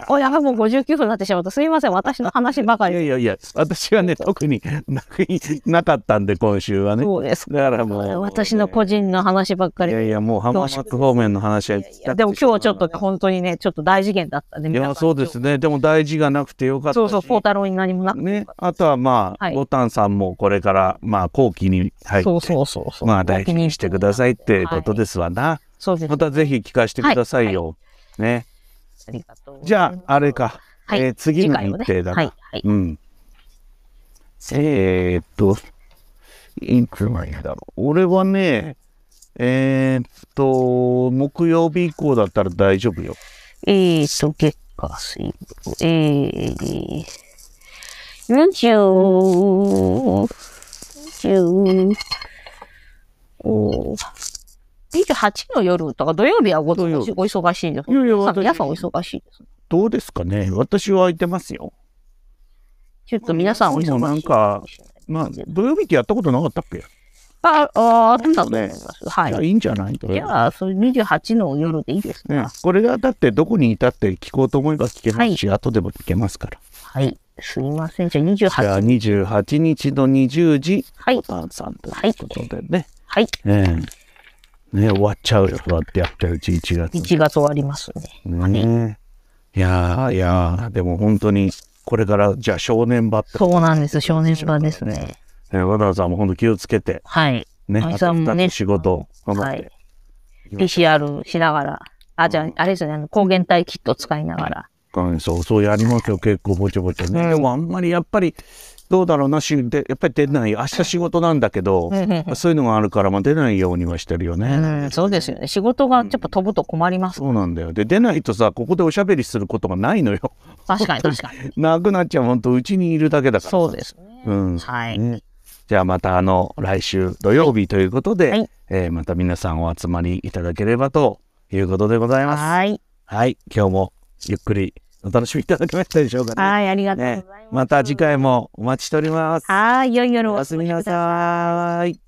おやばい、もう59分になってしまった。すいません。私の話ばかり。いやいやいや、私はね、特になくなかったんで、今週はね。そうです。だからもう。私の個人の話ばっかり。いやいや、もう浜松方面の話は。いやでも今日はちょっとね本当にね、ちょっと大事件だったね。いや、そうですね。でも大事がなくてよかったし。そうそう、ポータローに何もなくてよねあとはまあ、はいボタンさんもこれから、まあ、後期に入た。って、そうそうそうそう。まあ、大事にしてくださいってことですわな。そうです。またぜひ聞かせてくださいよ。ね。ありがとう。じゃあ、あれか。はいえー次の日程だな。はい、はい。うん。えー、っと、いつがいいんだろう。俺はね、えー、っと、木曜日以降だったら大丈夫よ。えーと、月火水木、えー、20、20、お28の夜とか土曜日はごお忙しいです。いやいや皆さんお忙しいです。どうですかね？私は空いてますよ。ちょっと皆さんお忙しい。なんか、まあ、土曜日ってやったことなかったっけ、あ、あ、あるんだと思います。はい。じゃあいいんじゃない？とじゃあ、それ28の夜でいいですか、ね、これがだってどこにいたって聞こうと思えば聞けますし、後でも聞けますから。はい。すいません。じゃあじゃあ28。28日の20時、はいボ。タンさんということでね。はい。ねえね終わっちゃうよ、そうやってやってるうち1月。1月終わりますね。ねえいやーいやーでも本当にこれからじゃあ正念場って、そうなんです。少年場ですね。ね、和田さんも本当気をつけて、はい。ね、愛あとさんもね2つ仕事を頑張って。はい PCR しながら。あ、じゃあ、あれですよね。抗原体キット使いながら。うんそうそうやりますよ結構ぼちょぼちょね、あんまりやっぱりどうだろうなしでやっぱり出ない明日仕事なんだけど、うんうんそういうのがあるから、まあ、出ないようにはしてるよね、うん、そうですよね。仕事がちょっと飛ぶと困ります。そうなんだよで出ないとさここでおしゃべりすることがないのよ確かに [LAUGHS] 確かに。なくなっちゃう本当うちにいるだけだからそうですね。うんはい。ねじゃあまたあの来週土曜日ということで、はいえーまた皆さんお集まりいただければということでございます。はい。はい、今日もゆっくりお楽しみいただけましたでしょうかね。はい、ありがとうございねます。また次回もお待ちしております。はい、良い夜をおやすみなさい。